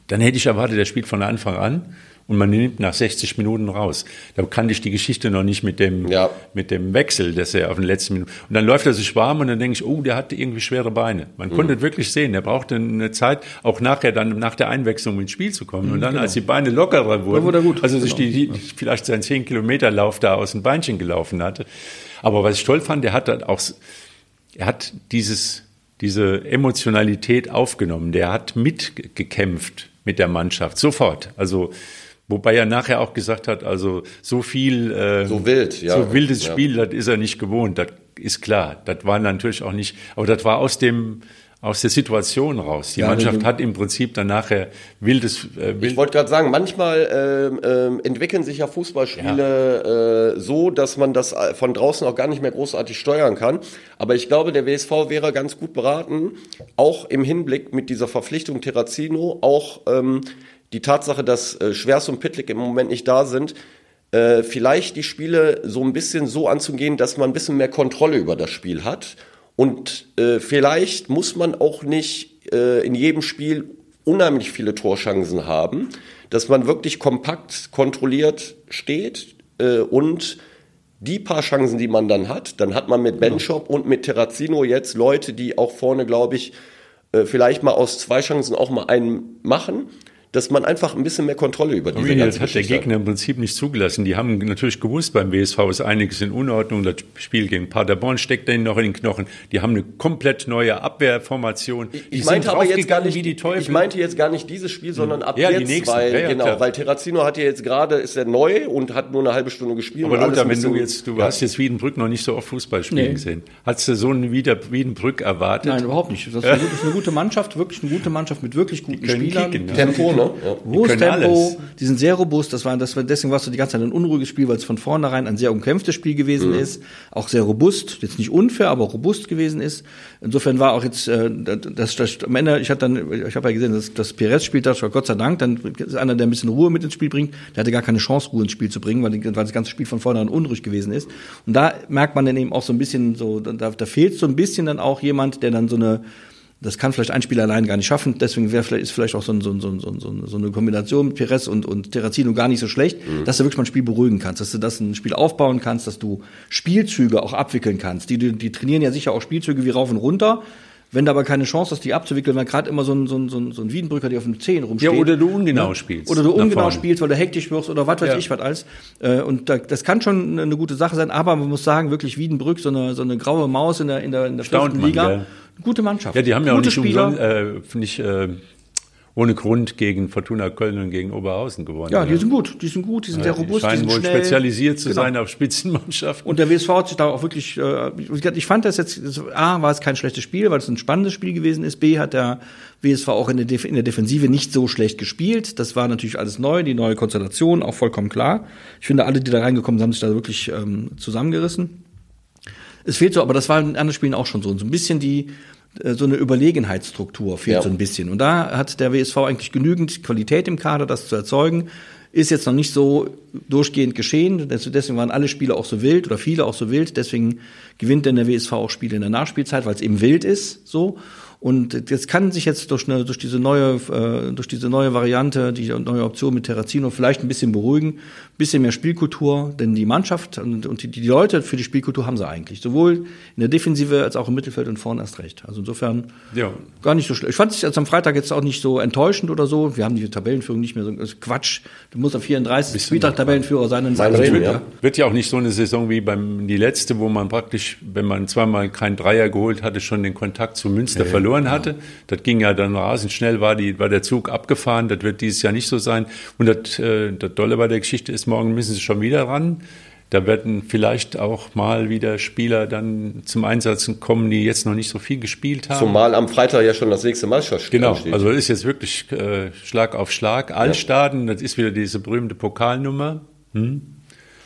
dann hätte ich erwartet, er spielt von Anfang an. Und man nimmt nach 60 Minuten raus. Da kannte ich die Geschichte noch nicht mit dem, ja. mit dem Wechsel, dass er auf den letzten Minuten. Und dann läuft er sich warm und dann denke ich, oh, der hat irgendwie schwere Beine. Man mhm. konnte wirklich sehen, der brauchte eine Zeit, auch nachher dann nach der Einwechslung ins Spiel zu kommen. Mhm, und dann, genau. als die Beine lockerer wurden, wurde gut. also sich genau. die, die, vielleicht seinen 10 Kilometer Lauf da aus dem Beinchen gelaufen hatte. Aber was ich toll fand, der hat dann auch, er hat dieses, diese Emotionalität aufgenommen. Der hat mitgekämpft mit der Mannschaft, sofort. Also, Wobei er nachher auch gesagt hat, also so viel, äh, so wild, ja, so wildes Spiel, ja. das ist er nicht gewohnt. Das ist klar. Das war natürlich auch nicht, aber das war aus dem aus der Situation raus. Die ja, Mannschaft hat im Prinzip dann nachher wildes. Äh, wild ich wollte gerade sagen, manchmal äh, äh, entwickeln sich ja Fußballspiele ja. Äh, so, dass man das äh, von draußen auch gar nicht mehr großartig steuern kann. Aber ich glaube, der WSV wäre ganz gut beraten, auch im Hinblick mit dieser Verpflichtung Terrazino, auch ähm, die Tatsache, dass äh, Schwers und Pitlick im Moment nicht da sind, äh, vielleicht die Spiele so ein bisschen so anzugehen, dass man ein bisschen mehr Kontrolle über das Spiel hat. Und äh, vielleicht muss man auch nicht äh, in jedem Spiel unheimlich viele Torchancen haben, dass man wirklich kompakt kontrolliert steht äh, und die paar Chancen, die man dann hat, dann hat man mit Benchop und mit Terrazino jetzt Leute, die auch vorne, glaube ich, äh, vielleicht mal aus zwei Chancen auch mal einen machen dass man einfach ein bisschen mehr Kontrolle über diese ganze Das hat der Gegner im Prinzip nicht zugelassen. Die haben natürlich gewusst, beim WSV ist einiges in Unordnung. Das Spiel gegen Paderborn steckt denen noch in den Knochen. Die haben eine komplett neue Abwehrformation. Die ich meinte aber jetzt gar nicht, wie die Teufel. Ich meinte jetzt gar nicht dieses Spiel, sondern ab ja, jetzt, weil, ja, ja, genau, klar. weil Terrazino hat ja jetzt gerade, ist er neu und hat nur eine halbe Stunde gespielt. Aber Lothar, wenn du jetzt, du hast jetzt Wiedenbrück noch nicht so oft Fußball spielen nee. gesehen. Hast du so einen Wiedenbrück erwartet? Nein, überhaupt nicht. Das ist eine, eine gute Mannschaft, wirklich eine gute Mannschaft mit wirklich guten Spielern. Kicken, Tempo, ne? Ja. Tempo, die sind sehr robust. Das war, das war, deswegen war es so die ganze Zeit ein unruhiges Spiel, weil es von vornherein ein sehr umkämpftes Spiel gewesen mhm. ist. Auch sehr robust. Jetzt nicht unfair, aber robust gewesen ist. Insofern war auch jetzt, äh, das, das, am Ende, ich hatte dann, ich habe ja gesehen, dass, dass Perez spielt, das war Gott sei Dank, dann ist einer, der ein bisschen Ruhe mit ins Spiel bringt. Der hatte gar keine Chance, Ruhe ins Spiel zu bringen, weil, weil das ganze Spiel von vornherein unruhig gewesen ist. Und da merkt man dann eben auch so ein bisschen so, da, da fehlt so ein bisschen dann auch jemand, der dann so eine, das kann vielleicht ein Spieler allein gar nicht schaffen. Deswegen wäre vielleicht, ist vielleicht auch so, ein, so, ein, so, ein, so, eine Kombination mit Perez und, und Terrazino gar nicht so schlecht, mhm. dass du wirklich mal ein Spiel beruhigen kannst, dass du das ein Spiel aufbauen kannst, dass du Spielzüge auch abwickeln kannst. Die, die, die trainieren ja sicher auch Spielzüge wie rauf und runter. Wenn du aber keine Chance hast, die abzuwickeln, weil gerade immer so ein, so, ein, so, ein, so ein Wiedenbrücker, der auf den Zehen rumsteht. Ja, oder du ungenau ne? spielst. Oder du ungenau spielst, weil du hektisch wirst oder was weiß ja. ich was alles. Äh, und da, das kann schon eine gute Sache sein, aber man muss sagen, wirklich Wiedenbrück, so eine, so eine graue Maus in der, in der, in der vierten Liga. Ja gute Mannschaft. Ja, die haben ja auch nicht, umsonst, äh, nicht äh, ohne Grund gegen Fortuna Köln und gegen Oberhausen gewonnen. Ja, die sind gut, die sind gut, die sind ja, sehr robust. Die scheinen die wohl schnell. spezialisiert zu genau. sein auf Spitzenmannschaften. Und der WSV hat sich da auch wirklich, äh, ich fand das jetzt, A, war es kein schlechtes Spiel, weil es ein spannendes Spiel gewesen ist. B, hat der WSV auch in der, Def in der Defensive nicht so schlecht gespielt. Das war natürlich alles neu, die neue Konstellation, auch vollkommen klar. Ich finde, alle, die da reingekommen sind, haben sich da wirklich ähm, zusammengerissen. Es fehlt so, aber das war in anderen Spielen auch schon so. So ein bisschen die, äh, so eine Überlegenheitsstruktur fehlt ja. so ein bisschen. Und da hat der WSV eigentlich genügend Qualität im Kader, das zu erzeugen. Ist jetzt noch nicht so durchgehend geschehen. Deswegen waren alle Spiele auch so wild oder viele auch so wild. Deswegen gewinnt denn der WSV auch Spiele in der Nachspielzeit, weil es eben wild ist, so. Und das kann sich jetzt durch, eine, durch diese neue, äh, durch diese neue Variante, die neue Option mit Terrazino vielleicht ein bisschen beruhigen, bisschen mehr Spielkultur, denn die Mannschaft und, und die, die Leute für die Spielkultur haben sie eigentlich, sowohl in der Defensive als auch im Mittelfeld und vorne erst recht. Also insofern ja. gar nicht so schlecht. Ich fand es jetzt am Freitag jetzt auch nicht so enttäuschend oder so. Wir haben die Tabellenführung nicht mehr so also Quatsch. Du musst am 34. Spieltag Tabellenführer sein. Sein Reden, ja. Wird ja auch nicht so eine Saison wie beim die letzte, wo man praktisch, wenn man zweimal keinen Dreier geholt hatte, schon den Kontakt zu Münster ja, verloren ja. hatte. Das ging ja dann rasend schnell, war, die, war der Zug abgefahren. Das wird dieses Jahr nicht so sein. Und das, äh, das Dolle bei der Geschichte ist, morgen müssen sie schon wieder ran. Da werden vielleicht auch mal wieder Spieler dann zum Einsatz kommen, die jetzt noch nicht so viel gespielt haben. Zumal am Freitag ja schon das nächste Meisterschaftsspiel Genau, steht. also ist jetzt wirklich äh, Schlag auf Schlag. Altstaden, ja. das ist wieder diese berühmte Pokalnummer. Hm?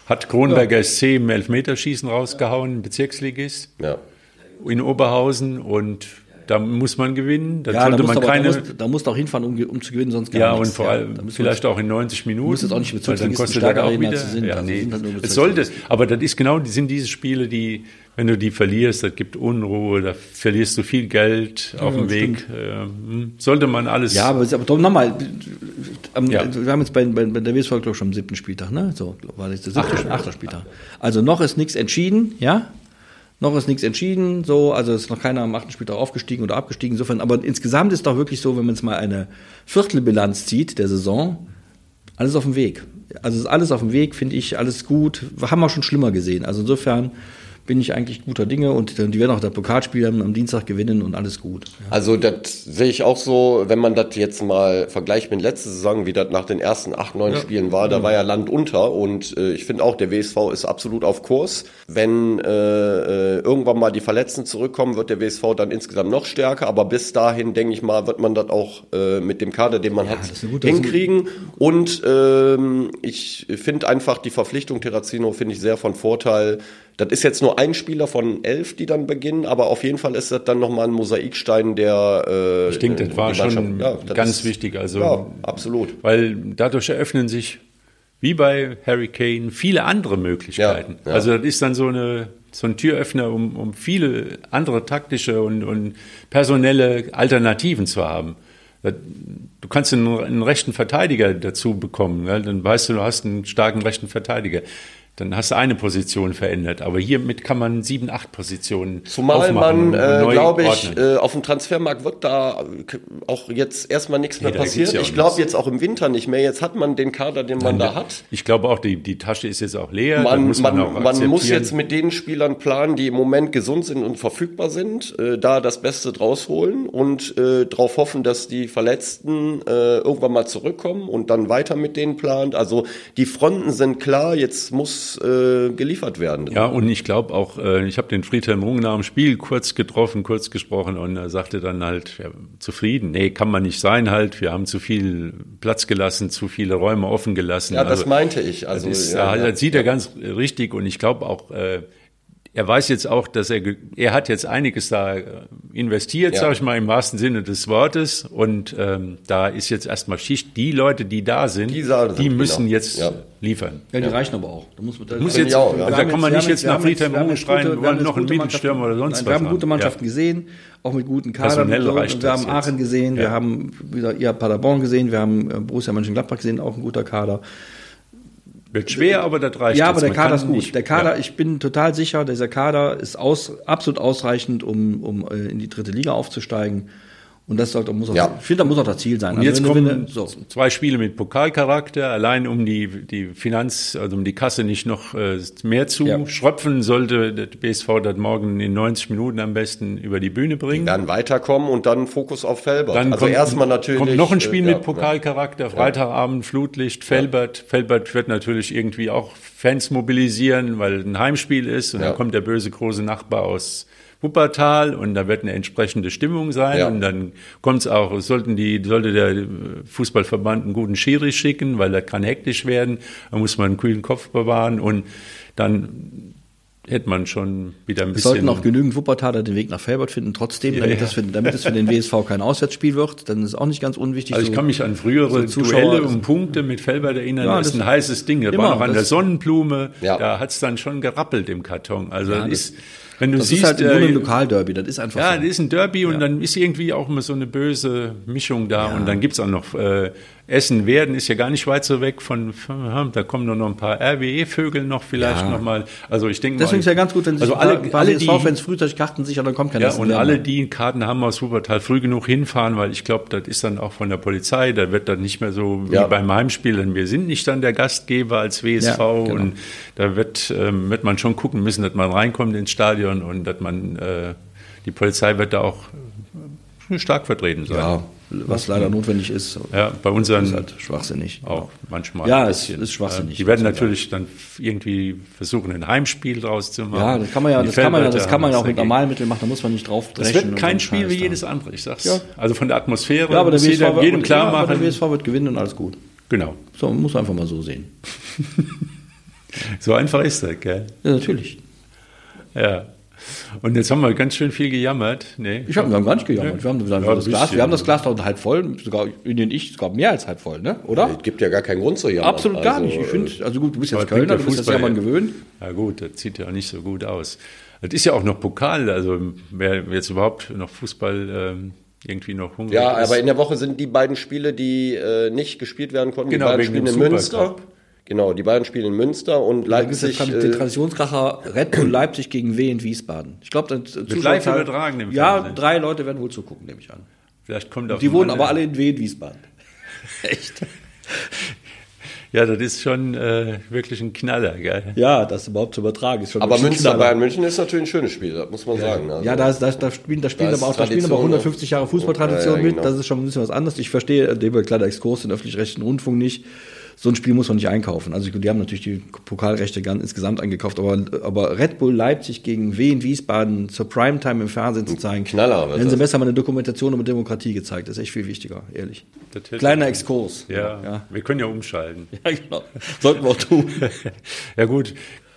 Hat Kronberger ja. SC im Elfmeterschießen rausgehauen, Bezirksligist. Ja. In Oberhausen und da muss man gewinnen. Da ja, sollte da man aber, keine. Da musst, da musst du auch hinfahren, um, um zu gewinnen, sonst gar Ja, nichts. und vor allem ja, vielleicht auch in 90 Minuten. Muss jetzt auch nicht mit dann kostet das auch wieder. Sind, ja, also nee. Halt es sollte, aber das ist genau, sind diese Spiele, die, wenn du die verlierst, das gibt Unruhe, da verlierst du viel Geld auf ja, dem Weg. Ähm, sollte man alles. Ja, aber, aber nochmal, ja. wir haben jetzt bei, bei, bei der WSV, glaube ich, schon am siebten Spieltag, ne? So, war das der siebte, achter Spieltag. Also noch ist nichts entschieden, ja? Noch ist nichts entschieden, so, also ist noch keiner am achten Spieltag aufgestiegen oder abgestiegen, insofern, aber insgesamt ist doch wirklich so, wenn man jetzt mal eine Viertelbilanz zieht der Saison, alles auf dem Weg. Also ist alles auf dem Weg, finde ich, alles gut. Wir haben auch schon schlimmer gesehen. Also insofern bin ich eigentlich guter Dinge und die werden auch das Pokalspiel am Dienstag gewinnen und alles gut. Ja. Also das sehe ich auch so, wenn man das jetzt mal vergleicht mit letzter Saison, wie das nach den ersten acht, neun ja. Spielen war, da war ja Land unter und äh, ich finde auch, der WSV ist absolut auf Kurs. Wenn äh, äh, irgendwann mal die Verletzten zurückkommen, wird der WSV dann insgesamt noch stärker, aber bis dahin, denke ich mal, wird man das auch äh, mit dem Kader, den man ja, hat, hinkriegen. Und ähm, ich finde einfach die Verpflichtung Terrazino finde ich sehr von Vorteil, das ist jetzt nur ein Spieler von elf, die dann beginnen, aber auf jeden Fall ist das dann nochmal ein Mosaikstein, der. Äh, ich denke, das war schon ja, das ganz ist, wichtig. Also, ja, absolut. Weil dadurch eröffnen sich, wie bei Harry Kane, viele andere Möglichkeiten. Ja, ja. Also, das ist dann so, eine, so ein Türöffner, um, um viele andere taktische und, und personelle Alternativen zu haben. Du kannst einen, einen rechten Verteidiger dazu bekommen. Dann weißt du, du hast einen starken rechten Verteidiger dann hast du eine Position verändert. Aber hiermit kann man sieben, acht Positionen Zumal man, äh, glaube ich, äh, auf dem Transfermarkt wird da auch jetzt erstmal nichts nee, mehr passieren. Ja ich glaube jetzt auch im Winter nicht mehr. Jetzt hat man den Kader, den man Nein, da hat. Ich glaube auch, die, die Tasche ist jetzt auch leer. Man, muss man, man, man muss jetzt mit den Spielern planen, die im Moment gesund sind und verfügbar sind, äh, da das Beste draus holen und äh, darauf hoffen, dass die Verletzten äh, irgendwann mal zurückkommen und dann weiter mit denen plant. Also die Fronten sind klar. Jetzt muss äh, geliefert werden. Ja, und ich glaube auch, äh, ich habe den Friedhelm Rung nach dem Spiel kurz getroffen, kurz gesprochen und er sagte dann halt, ja, zufrieden, nee, kann man nicht sein halt, wir haben zu viel Platz gelassen, zu viele Räume offen gelassen. Ja, das also, meinte ich. Also, das, ist, ja, ja, das sieht er ganz richtig und ich glaube auch, äh, er weiß jetzt auch, dass er, er hat jetzt einiges da äh, investiert, ja. sage ich mal im wahrsten Sinne des Wortes. Und ähm, da ist jetzt erstmal Schicht. Die Leute, die da sind, die, die müssen genau. jetzt ja. liefern. Ja, die ja. reichen aber auch. Da muss, da muss jetzt, auch, ja. da kann man nicht jetzt nach Friedhelm rumschreien, wir wollen noch einen Mittelstürmer oder sonst Nein, was. Wir haben gute Mannschaften gesehen, auch mit guten Kadern. So. Wir haben Aachen gesehen, wir haben wieder, ihr Paderborn gesehen, wir haben äh, Borussia Mönchengladbach gesehen, auch ein guter Kader. Wird schwer, aber das reicht. Ja, aber der Kader ist gut. Nicht, der Kader, ja. ich bin total sicher, dieser Kader ist aus, absolut ausreichend, um, um äh, in die dritte Liga aufzusteigen. Und das sollte, muss auch, ja. ich finde, das muss auch das Ziel sein. Und also jetzt kommen wenn, so. zwei Spiele mit Pokalcharakter, allein um die, die Finanz, also um die Kasse nicht noch äh, mehr zu ja. schröpfen, sollte der BSV das morgen in 90 Minuten am besten über die Bühne bringen. Dann weiterkommen und dann Fokus auf Felbert. Dann also erstmal natürlich. Kommt noch ein Spiel äh, mit Pokalcharakter, Freitagabend, Flutlicht, Felbert. Felbert wird natürlich irgendwie auch Fans mobilisieren, weil ein Heimspiel ist und dann kommt der böse große Nachbar aus Wuppertal und da wird eine entsprechende Stimmung sein ja. und dann kommt es auch, sollten die, sollte der Fußballverband einen guten Schiri schicken, weil er kann hektisch werden, da muss man einen kühlen Kopf bewahren und dann hätte man schon wieder ein bisschen. Es sollten auch genügend Wuppertaler den Weg nach Felbert finden, trotzdem, damit, ja. Es für, damit es für den WSV kein Auswärtsspiel wird. Dann ist auch nicht ganz unwichtig. Also ich kann mich an frühere so Duelle um Punkte mit Felbert erinnern. Ja, das, das ist ein heißes Ding. Das war noch an der Sonnenblume. Ja. Da hat es dann schon gerappelt im Karton. Also ja, ist wenn du das siehst, ist halt im Grunde ein äh, Lokalderby, das ist einfach Ja, so. das ist ein Derby und dann ist irgendwie auch immer so eine böse Mischung da ja. und dann gibt es auch noch äh, Essen werden ist ja gar nicht weit so weg von, da kommen nur noch ein paar RWE-Vögel noch vielleicht ja. noch mal. Also ich denke Deswegen mal, ist ja ganz gut, wenn sich also alle, alle, alle die, wenn es frühzeitig Karten sichern, dann kommt kein Ja, Essen und mehr. alle, die Karten haben aus Wuppertal früh genug hinfahren, weil ich glaube, das ist dann auch von der Polizei, da wird dann nicht mehr so wie ja. beim Heimspiel, denn wir sind nicht dann der Gastgeber als WSV ja, genau. und da wird, ähm, wird man schon gucken müssen, dass man reinkommt ins Stadion und dass man, äh, die Polizei wird da auch stark vertreten sein. Ja, was leider notwendig ist. Ja, bei unseren ist halt schwachsinnig. Auch genau. manchmal. Ja, es ist schwachsinnig. Die werden natürlich dann irgendwie versuchen, ein Heimspiel draus zu machen. Ja, das kann man ja, das kann man, das kann man auch mit normalen Mitteln machen. Da muss man nicht drauf. Es wird kein Spiel wie jedes andere. Ich sag's. Ja. Also von der Atmosphäre. Ja, aber der WSV wird, jedem klar ja, machen. Aber der WSV wird gewinnen und alles gut. Genau. So man muss einfach mal so sehen. so einfach ist das, gell? Ja, natürlich. Ja. Und jetzt haben wir ganz schön viel gejammert. Nee. Ich habe wir haben gar nicht gejammert. Nee. Wir, haben, wir, haben ja, das Glas, wir haben das Glas noch halb voll, sogar in den ich sogar mehr als halb voll, ne? Oder? Es gibt ja gar keinen Grund zu jammern. Absolut gar also, nicht. Ich finde, also gut, du bist jetzt Kölner, du bist das Jammern gewöhnt. Ja gut, das sieht ja auch nicht so gut aus. Das ist ja auch noch Pokal, also wer jetzt überhaupt noch Fußball ähm, irgendwie noch hungrig Ja, ist. aber in der Woche sind die beiden Spiele, die äh, nicht gespielt werden konnten, genau, die beiden Spiele in Münster. Genau, die beiden spielen in Münster und Leipzig. Da den äh, Traditionskracher Red Bull Leipzig gegen W in Wiesbaden. Ich glaube, das wird live übertragen. Im ja, Fernsehen. drei Leute werden wohl zugucken, nehme ich an. Vielleicht kommt auch. Die wohnen aber alle in W in Wiesbaden. Echt? Ja, das ist schon äh, wirklich ein Knaller, geil. Ja, das überhaupt zu übertragen ist schon Aber Münster Bayern München ist natürlich ein schönes Spiel, das muss man ja. sagen. Also ja, da, ist, da, da spielen, da spielen da aber auch da spielen aber 150 Jahre Fußballtradition ja, ja, genau. mit. Das ist schon ein bisschen was anderes. Ich verstehe, der kleiner Exkurs in öffentlich-rechtlichen Rundfunk nicht so ein Spiel muss man nicht einkaufen. Also die haben natürlich die Pokalrechte ganz insgesamt eingekauft, aber, aber Red Bull Leipzig gegen Wien Wiesbaden zur Primetime im Fernsehen zu zeigen, Knaller, hätten sie besser mal eine Dokumentation über Demokratie gezeigt. Das ist echt viel wichtiger, ehrlich. Kleiner Exkurs. Ja, ja, wir können ja umschalten. Ja, genau. Sollten wir auch tun. ja gut,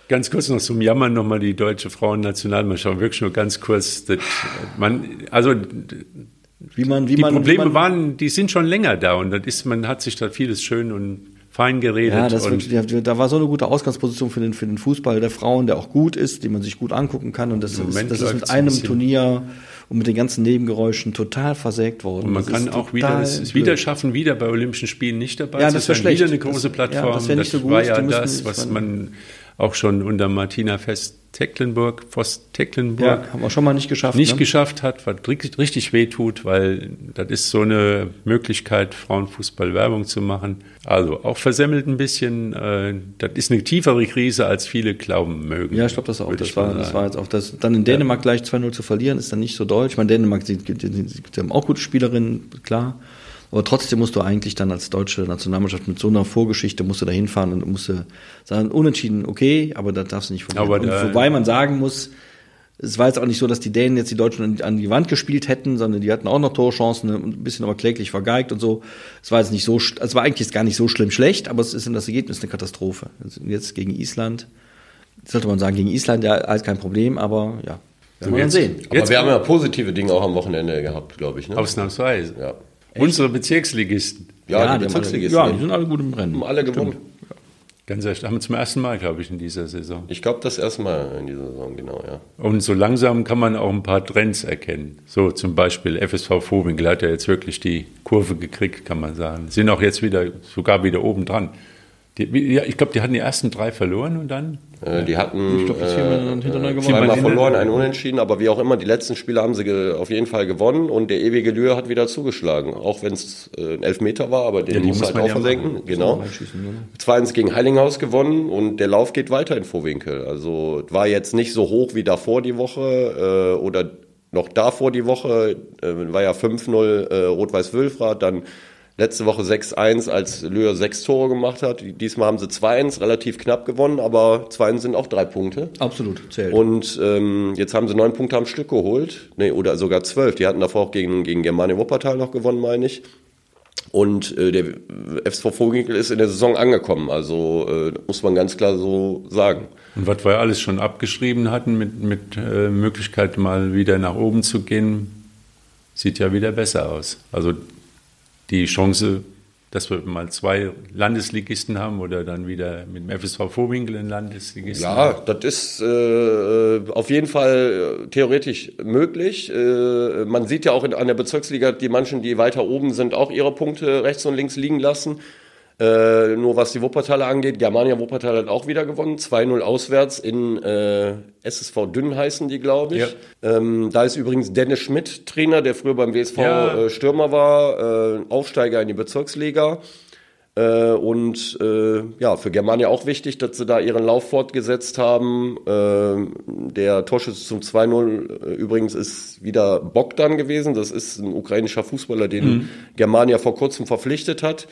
Ganz kurz noch zum Jammern nochmal die deutsche Frauennationalmannschaft. Wirklich nur ganz kurz. Das, man, also wie man, wie die man, Probleme man, waren, die sind schon länger da und das ist, man hat sich da vieles schön und fein geredet. Ja, das wirklich, da war so eine gute Ausgangsposition für den, für den Fußball der Frauen, der auch gut ist, den man sich gut angucken kann. Und das, ist, das ist mit einem ein Turnier und mit den ganzen Nebengeräuschen total versägt worden. Und man das kann auch wieder es wieder schaffen, wieder bei Olympischen Spielen nicht dabei ja, das zu sein. Wieder eine große Plattform. Das, ja, das, nicht so gut. war ja das, was man auch schon unter Martina Fest Tecklenburg, Voss Tecklenburg. Ja, haben wir schon mal nicht geschafft. Nicht ne? geschafft hat, was richtig wehtut, weil das ist so eine Möglichkeit, Frauenfußball Werbung zu machen. Also auch versemmelt ein bisschen. Äh, das ist eine tiefere Krise, als viele glauben mögen. Ja, ich glaube das auch. Das war, das war jetzt auch das. Dann in Dänemark ja. gleich 2-0 zu verlieren, ist dann nicht so deutsch. Ich meine, Dänemark, die, die, die, die haben auch gute Spielerinnen, klar. Aber trotzdem musst du eigentlich dann als deutsche Nationalmannschaft mit so einer Vorgeschichte musst du da hinfahren und musst du sagen, unentschieden, okay, aber da darfst du nicht von aber da, Wobei man sagen muss, es war jetzt auch nicht so, dass die Dänen jetzt die Deutschen an die Wand gespielt hätten, sondern die hatten auch noch Torchancen, ein bisschen aber kläglich vergeigt und so. Es war jetzt nicht so, es war eigentlich gar nicht so schlimm schlecht, aber es ist in das Ergebnis eine Katastrophe. Also jetzt gegen Island, sollte man sagen, gegen Island ja alles kein Problem, aber ja, werden wir sehen. Aber jetzt wir haben ja positive Dinge auch am Wochenende gehabt, glaube ich. Ne? Ausnahmsweise. Ja. Unsere Bezirksligisten. Ja, ja die, Bezirksligisten. Ja, die sind alle gut im Rennen. Haben alle gewonnen. Ganz ehrlich, haben wir zum ersten Mal, glaube ich, in dieser Saison. Ich glaube, das erste Mal in dieser Saison, genau, ja. Und so langsam kann man auch ein paar Trends erkennen. So zum Beispiel FSV Vowinkel hat ja jetzt wirklich die Kurve gekriegt, kann man sagen. Sind auch jetzt wieder, sogar wieder oben dran. Die, ja, ich glaube, die hatten die ersten drei verloren und dann. Äh, die hatten ich glaub, äh, zweimal verloren, einen Unentschieden, aber wie auch immer, die letzten Spiele haben sie auf jeden Fall gewonnen und der ewige Lühe hat wieder zugeschlagen, auch wenn es äh, ein Elfmeter war, aber den ja, muss halt auch ja versenken. Machen. Genau. 2-1 gegen Heilinghaus gewonnen und der Lauf geht weiter in Vorwinkel. Also war jetzt nicht so hoch wie davor die Woche äh, oder noch davor die Woche, äh, war ja 5-0 äh, Rot-Weiß-Wülfrath, dann Letzte Woche 6-1, als Löhr sechs Tore gemacht hat. Diesmal haben sie 2-1, relativ knapp gewonnen, aber 2-1 sind auch drei Punkte. Absolut, zählt. Und ähm, jetzt haben sie neun Punkte am Stück geholt. Nee, oder sogar zwölf. Die hatten davor auch gegen, gegen Germania Wuppertal noch gewonnen, meine ich. Und äh, der FSV Vogelwinkel ist in der Saison angekommen. Also äh, muss man ganz klar so sagen. Und was wir alles schon abgeschrieben hatten mit, mit äh, Möglichkeit mal wieder nach oben zu gehen, sieht ja wieder besser aus. Also die Chance, dass wir mal zwei Landesligisten haben oder dann wieder mit dem FSV Vorwinkel einen Landesligisten. Ja, haben. das ist äh, auf jeden Fall äh, theoretisch möglich. Äh, man sieht ja auch in, an der Bezirksliga, die manchen, die weiter oben sind, auch ihre Punkte rechts und links liegen lassen. Äh, nur was die Wuppertaler angeht, Germania Wuppertal hat auch wieder gewonnen. 2-0 auswärts in äh, SSV Dünn heißen die, glaube ich. Ja. Ähm, da ist übrigens Dennis Schmidt Trainer, der früher beim WSV ja. äh, Stürmer war, äh, Aufsteiger in die Bezirksliga. Äh, und äh, ja, für Germania auch wichtig, dass sie da ihren Lauf fortgesetzt haben. Der Torschütze zum 2-0 äh, übrigens ist wieder Bogdan gewesen. Das ist ein ukrainischer Fußballer, den mhm. Germania vor kurzem verpflichtet hat.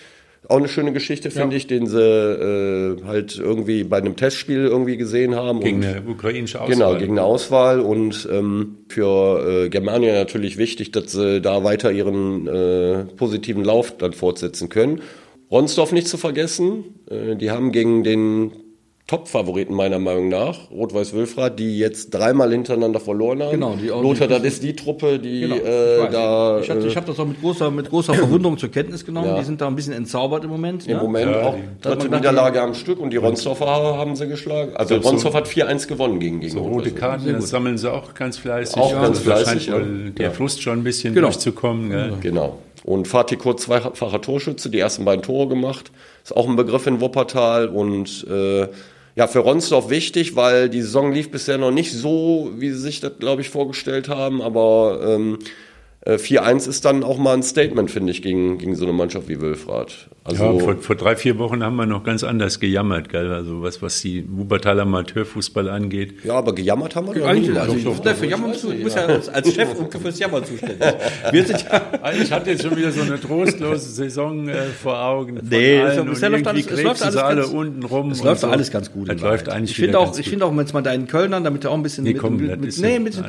Auch eine schöne Geschichte, finde ja. ich, den sie äh, halt irgendwie bei einem Testspiel irgendwie gesehen haben. Gegen und, eine ukrainische Auswahl. Genau, gegen eine Auswahl. Und ähm, für äh, Germania natürlich wichtig, dass sie da weiter ihren äh, positiven Lauf dann fortsetzen können. Ronsdorf nicht zu vergessen. Äh, die haben gegen den Top-Favoriten meiner Meinung nach, Rot-Weiß Wülfrath, die jetzt dreimal hintereinander verloren haben. Genau, die auch Lothar, das ist die Truppe, die genau, äh, da. Ich, hatte, ich habe das auch mit großer, mit großer Verwunderung zur Kenntnis genommen. Ja. Die sind da ein bisschen entzaubert im Moment. Im ja? Moment ja, auch dritte Niederlage am Stück und die Ronsdorfer haben sie geschlagen. Also Ronsdorf hat 4-1 gewonnen gegen gegen so rote Karten, das sammeln sie auch ganz fleißig. Auch ganz fleißig. Wohl der Frust schon ein bisschen genau. durchzukommen. Gell? Genau. Und Fatih Kurz zweifacher Torschütze, die ersten beiden Tore gemacht. Ist auch ein Begriff in Wuppertal und äh, ja, für Ronsdorf wichtig, weil die Saison lief bisher noch nicht so, wie sie sich das, glaube ich, vorgestellt haben, aber ähm, 4-1 äh, ist dann auch mal ein Statement, finde ich, gegen, gegen so eine Mannschaft wie Wülfrath. Also ja, vor, vor drei, vier Wochen haben wir noch ganz anders gejammert, gell? Also was, was die Wuppertaler Amateurfußball angeht. Ja, aber gejammert haben wir doch nicht. Also ich doch, für Jammern zu, du bist ja als Chef fürs Jammern zuständig. Wir sind ja ich hatte jetzt schon wieder so eine trostlose Saison äh, vor Augen. Nee, bisher läuft alles, es läuft alles alle ganz, unten rum. Es läuft so. alles ganz gut. Es läuft eigentlich ich finde auch, ich finde auch, wenn es mal deinen Kölnern, damit er auch ein bisschen nee, mit, komm, mit, mit, nee, mit,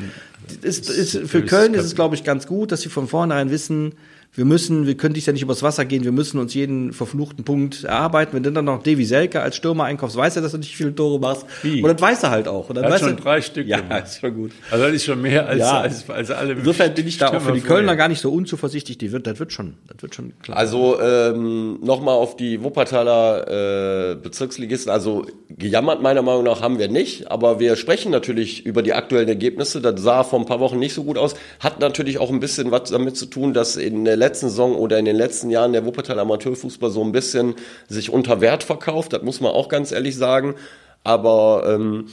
ist, ist, für Köln ist es, glaube ich, ganz gut, dass sie von vornherein wissen, wir müssen, wir können dich ja nicht übers Wasser gehen, wir müssen uns jeden verfluchten Punkt erarbeiten. Wenn du dann noch Davy Selke als Stürmer einkaufst, weiß er, dass du nicht viele Tore machst. Wie? Und das weiß er halt auch. Und dann er hat schon er, drei Stück. Ja, gemacht. ist schon gut. Also das ist schon mehr als, ja. als, als alle. Insofern bin ich da auch für die Kölner vorher. gar nicht so unzuversichtlich. Die wird, das wird schon, das wird schon klar. Also ähm, nochmal auf die Wuppertaler äh, Bezirksligisten. Also gejammert meiner Meinung nach haben wir nicht, aber wir sprechen natürlich über die aktuellen Ergebnisse. Das sah vor ein paar Wochen nicht so gut aus. Hat natürlich auch ein bisschen was damit zu tun, dass in der letzten Saison oder in den letzten Jahren der Wuppertal Amateurfußball so ein bisschen sich unter Wert verkauft, das muss man auch ganz ehrlich sagen. Aber ähm,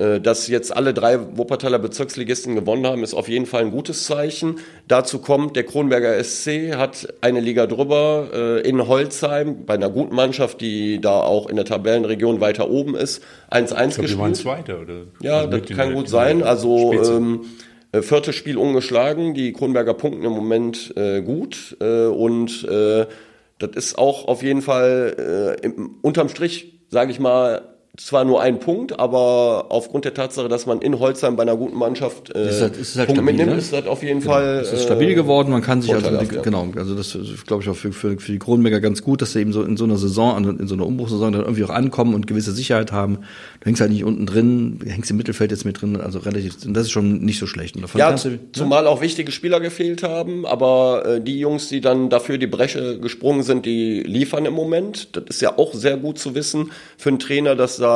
äh, dass jetzt alle drei Wuppertaler Bezirksligisten gewonnen haben, ist auf jeden Fall ein gutes Zeichen. Dazu kommt, der Kronberger SC hat eine Liga drüber äh, in Holzheim bei einer guten Mannschaft, die da auch in der Tabellenregion weiter oben ist, 1-1 gespielt. Die waren Zweiter, oder? Ja, also das kann gut sein. Also ähm, äh, viertes Spiel ungeschlagen, die Kronberger punkten im Moment äh, gut äh, und äh, das ist auch auf jeden Fall äh, im, unterm Strich, sage ich mal, zwar nur ein Punkt, aber aufgrund der Tatsache, dass man in Holzheim bei einer guten Mannschaft äh, ist das, ist das Punkt stabil, mitnimmt, ne? ist das auf jeden genau. Fall. Es ist stabil geworden, man kann sich also die, ja. genau, also das ist, glaube ich auch für, für, für die Kronenberger ganz gut, dass sie eben so in so einer Saison, in so einer Umbruchsaison dann irgendwie auch ankommen und gewisse Sicherheit haben. Du hängst halt nicht unten drin, hängst im Mittelfeld jetzt mit drin, also relativ, das ist schon nicht so schlecht. Und ja, du, zumal auch wichtige Spieler gefehlt haben, aber äh, die Jungs, die dann dafür die Bresche gesprungen sind, die liefern im Moment. Das ist ja auch sehr gut zu wissen für einen Trainer, dass da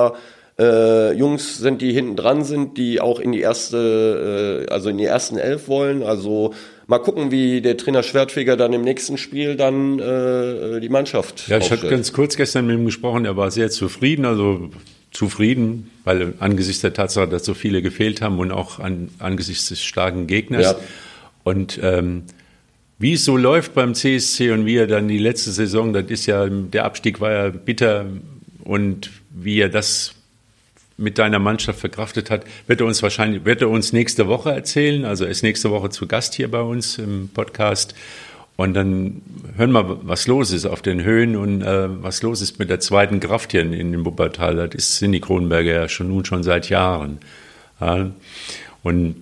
äh, Jungs sind, die hinten dran sind, die auch in die erste, äh, also in die ersten elf wollen. Also mal gucken, wie der Trainer Schwertfeger dann im nächsten Spiel dann äh, die Mannschaft. Ja, ich hatte ganz kurz gestern mit ihm gesprochen, er war sehr zufrieden, also zufrieden, weil angesichts der Tatsache, dass so viele gefehlt haben und auch an, angesichts des starken Gegners. Ja. Und ähm, wie es so läuft beim CSC und wie er dann die letzte Saison, das ist ja, der Abstieg war ja bitter und wie er das mit deiner Mannschaft verkraftet hat, wird er uns wahrscheinlich, wird er uns nächste Woche erzählen. Also er ist nächste Woche zu Gast hier bei uns im Podcast. Und dann hören wir, was los ist auf den Höhen und äh, was los ist mit der zweiten Kraft hier in, dem Wuppertal. Das sind die Kronenberger ja schon nun schon seit Jahren. Ja. Und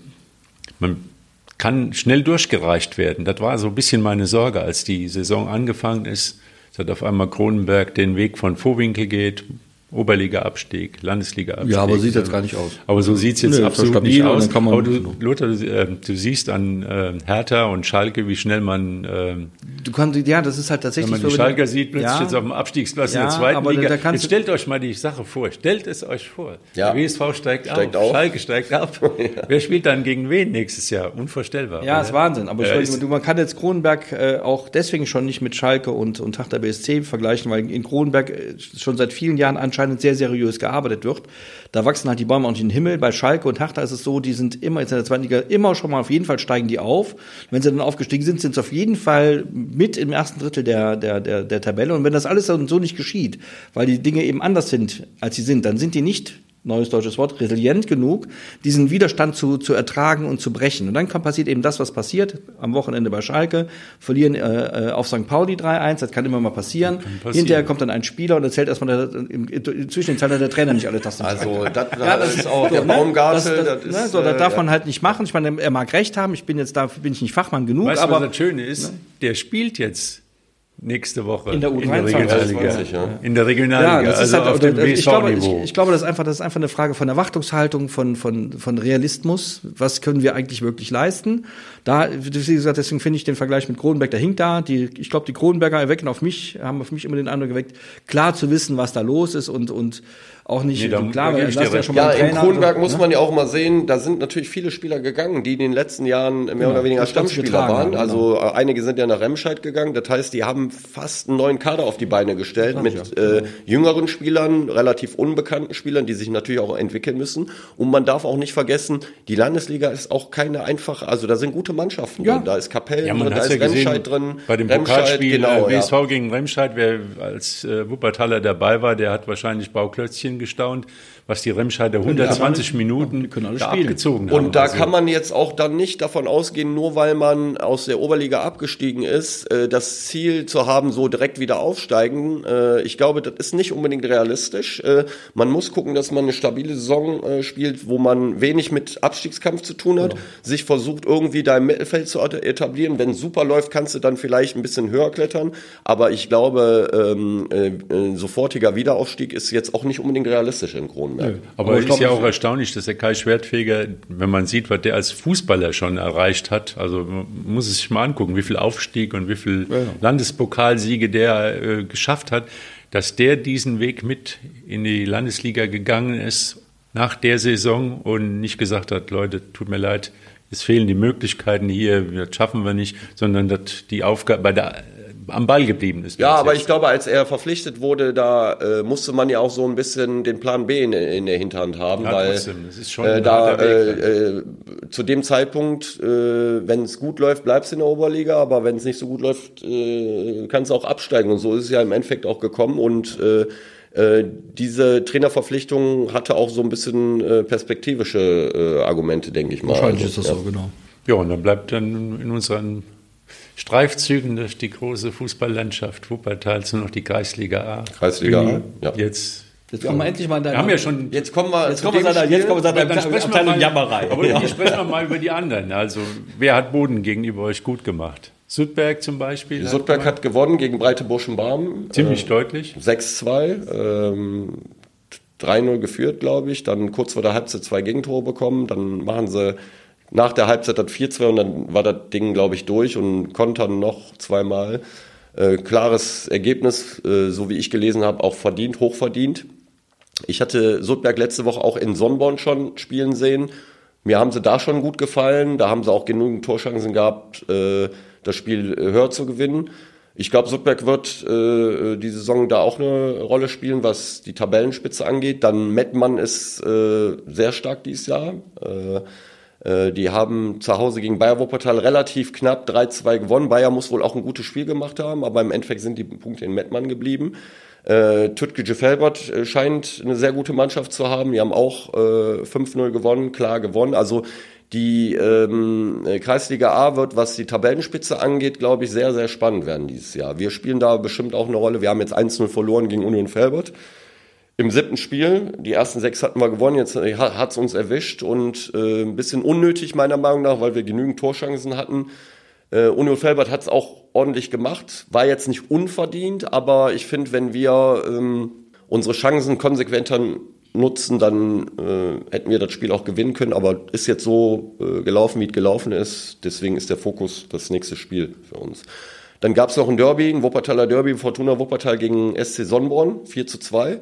man kann schnell durchgereicht werden. Das war so ein bisschen meine Sorge, als die Saison angefangen ist, dass auf einmal Kronenberg den Weg von Vorwinkel geht, Oberliga-Abstieg, Landesliga-Abstieg. Ja, aber sieht jetzt gar nicht aus. Aber so sieht es jetzt Nö, absolut nicht aus. aber du, Lothar, du, äh, du siehst an äh, Hertha und Schalke, wie schnell man. Äh, du kannst, ja, das ist halt tatsächlich. Wenn man die Schalker sieht, plötzlich ja, jetzt auf dem Abstiegsplatz ja, in der zweiten Liga. Da, da jetzt stellt euch mal die Sache vor. Stellt es euch vor. Ja. Der WSV steigt, steigt auf, auf, Schalke steigt ab. ja. Wer spielt dann gegen wen nächstes Jahr? Unvorstellbar. Ja, oder? ist Wahnsinn. Aber ja, ich, man kann jetzt Kronenberg äh, auch deswegen schon nicht mit Schalke und, und Hertha BSC vergleichen, weil in Kronenberg äh, schon seit vielen Jahren anscheinend sehr seriös gearbeitet wird. Da wachsen halt die Bäume auch nicht in den Himmel. Bei Schalke und Hertha ist es so, die sind immer jetzt in der zweiten Liga immer schon mal auf jeden Fall steigen die auf. Wenn sie dann aufgestiegen sind, sind sie auf jeden Fall mit im ersten Drittel der, der, der, der Tabelle. Und wenn das alles so nicht geschieht, weil die Dinge eben anders sind, als sie sind, dann sind die nicht neues deutsches Wort, resilient genug, diesen Widerstand zu, zu ertragen und zu brechen. Und dann kann, passiert eben das, was passiert am Wochenende bei Schalke, verlieren äh, äh auf St. Pauli 3-1, das kann immer mal passieren. passieren. Hinterher kommt dann ein Spieler und erzählt erstmal, inzwischen zahlt der Trainer nicht alle Tasten. Also das, ja, das ist auch so, der ne? Baumgartel. Das, das, das, ne? so, das darf ja. man halt nicht machen. Ich meine, er mag recht haben, ich bin jetzt da, bin ich nicht Fachmann genug. Weißt aber was das Schöne ist? Ne? Der spielt jetzt nächste Woche in der U23 in der Regionalliga. Ja. In der Regionalliga, ja, also halt, auf dem ich glaube, ich, ich, glaube, das ist einfach, das ist einfach eine Frage von Erwartungshaltung, von, von, von Realismus. Was können wir eigentlich wirklich leisten? Da, wie gesagt, deswegen finde ich den Vergleich mit Kronenberg, der hinkt da. Die, ich glaube, die Kronenberger erwecken auf mich, haben auf mich immer den Eindruck geweckt, klar zu wissen, was da los ist und, und auch nicht, nee, da, klar, da ja, ja, schon mal ja in Kronberg muss ne? man ja auch mal sehen, da sind natürlich viele Spieler gegangen, die in den letzten Jahren mehr genau, oder weniger Stammspieler waren. Genau. Also einige sind ja nach Remscheid gegangen. Das heißt, die haben fast einen neuen Kader auf die Beine gestellt mit ja. äh, jüngeren Spielern, relativ unbekannten Spielern, die sich natürlich auch entwickeln müssen. Und man darf auch nicht vergessen, die Landesliga ist auch keine einfache, also da sind gute Mannschaften ja. drin. Da ist Kapellen ja, drin, da ist Remscheid drin. Bei dem Remscheid, Pokalspiel genau, äh, WSV gegen Remscheid, wer als äh, Wuppertaler dabei war, der hat wahrscheinlich Bauklötzchen gestaunt was die Remscheider 120 Minuten da abgezogen haben. Und da also. kann man jetzt auch dann nicht davon ausgehen, nur weil man aus der Oberliga abgestiegen ist, äh, das Ziel zu haben, so direkt wieder aufsteigen. Äh, ich glaube, das ist nicht unbedingt realistisch. Äh, man muss gucken, dass man eine stabile Saison spielt, wo man wenig mit Abstiegskampf zu tun hat, genau. sich versucht irgendwie da im Mittelfeld zu etablieren. Wenn es super läuft, kannst du dann vielleicht ein bisschen höher klettern. Aber ich glaube, ähm, äh, sofortiger Wiederaufstieg ist jetzt auch nicht unbedingt realistisch in Kronenberg. Nö. Aber, es ist ja auch erstaunlich, dass der Kai Schwertfeger, wenn man sieht, was der als Fußballer schon erreicht hat, also man muss es sich mal angucken, wie viel Aufstieg und wie viel ja. Landespokalsiege der äh, geschafft hat, dass der diesen Weg mit in die Landesliga gegangen ist nach der Saison und nicht gesagt hat, Leute, tut mir leid, es fehlen die Möglichkeiten hier, das schaffen wir nicht, sondern dass die Aufgabe bei der am Ball geblieben ist. Ja, aber ich glaube, als er verpflichtet wurde, da äh, musste man ja auch so ein bisschen den Plan B in, in der Hinterhand haben, ja, weil trotzdem, das ist schon äh, da äh, äh, zu dem Zeitpunkt, äh, wenn es gut läuft, bleibst du in der Oberliga, aber wenn es nicht so gut läuft, äh, kannst du auch absteigen und so ist es ja im Endeffekt auch gekommen und diese Trainerverpflichtung hatte auch so ein bisschen perspektivische Argumente, denke ich mal. Wahrscheinlich also, ist das ja. so, genau. Ja, und dann bleibt dann in unseren Streifzügen durch die große Fußballlandschaft Wuppertals nur noch die Kreisliga A. Kreisliga A, ja. Jetzt Jetzt kommen wir endlich mal in deine. Wir haben ja schon. Jetzt kommen wir. Jetzt kommen wir seiner, jetzt kommen wir seiner Abteilung Jammerei. Aber ja. sprechen wir mal über die anderen. Also, wer hat Boden gegenüber euch gut gemacht? Sudberg zum Beispiel. Sudberg hat, hat gewonnen gegen Breite Buschenbarm. Ziemlich äh, deutlich. 6-2. Ähm, 3-0 geführt, glaube ich. Dann kurz vor der Halbzeit zwei Gegentore bekommen. Dann machen sie nach der Halbzeit hat 4-2 und dann war das Ding, glaube ich, durch und kontern noch zweimal. Äh, klares Ergebnis, äh, so wie ich gelesen habe, auch verdient, hochverdient. Ich hatte Sudberg letzte Woche auch in Sonnborn schon spielen sehen. Mir haben sie da schon gut gefallen. Da haben sie auch genügend Torschancen gehabt, äh, das Spiel äh, höher zu gewinnen. Ich glaube, Sudberg wird äh, die Saison da auch eine Rolle spielen, was die Tabellenspitze angeht. Dann Mettmann ist äh, sehr stark dieses Jahr. Äh, äh, die haben zu Hause gegen Bayer Wuppertal relativ knapp 3-2 gewonnen. Bayer muss wohl auch ein gutes Spiel gemacht haben, aber im Endeffekt sind die Punkte in Mettmann geblieben. Äh, Tütke Felbert äh, scheint eine sehr gute Mannschaft zu haben. Die haben auch äh, 5-0 gewonnen, klar gewonnen. Also die ähm, Kreisliga A wird, was die Tabellenspitze angeht, glaube ich, sehr, sehr spannend werden dieses Jahr. Wir spielen da bestimmt auch eine Rolle. Wir haben jetzt 1-0 verloren gegen Union Felbert im siebten Spiel. Die ersten sechs hatten wir gewonnen, jetzt hat es uns erwischt und äh, ein bisschen unnötig meiner Meinung nach, weil wir genügend Torschancen hatten. Äh, Union Felbert hat es auch ordentlich gemacht, war jetzt nicht unverdient, aber ich finde, wenn wir ähm, unsere Chancen konsequenter nutzen, dann äh, hätten wir das Spiel auch gewinnen können, aber ist jetzt so äh, gelaufen, wie es gelaufen ist. Deswegen ist der Fokus das nächste Spiel für uns. Dann gab es noch ein Derby, ein Wuppertaler Derby, Fortuna Wuppertal gegen SC Sonnborn, 4 zu 2.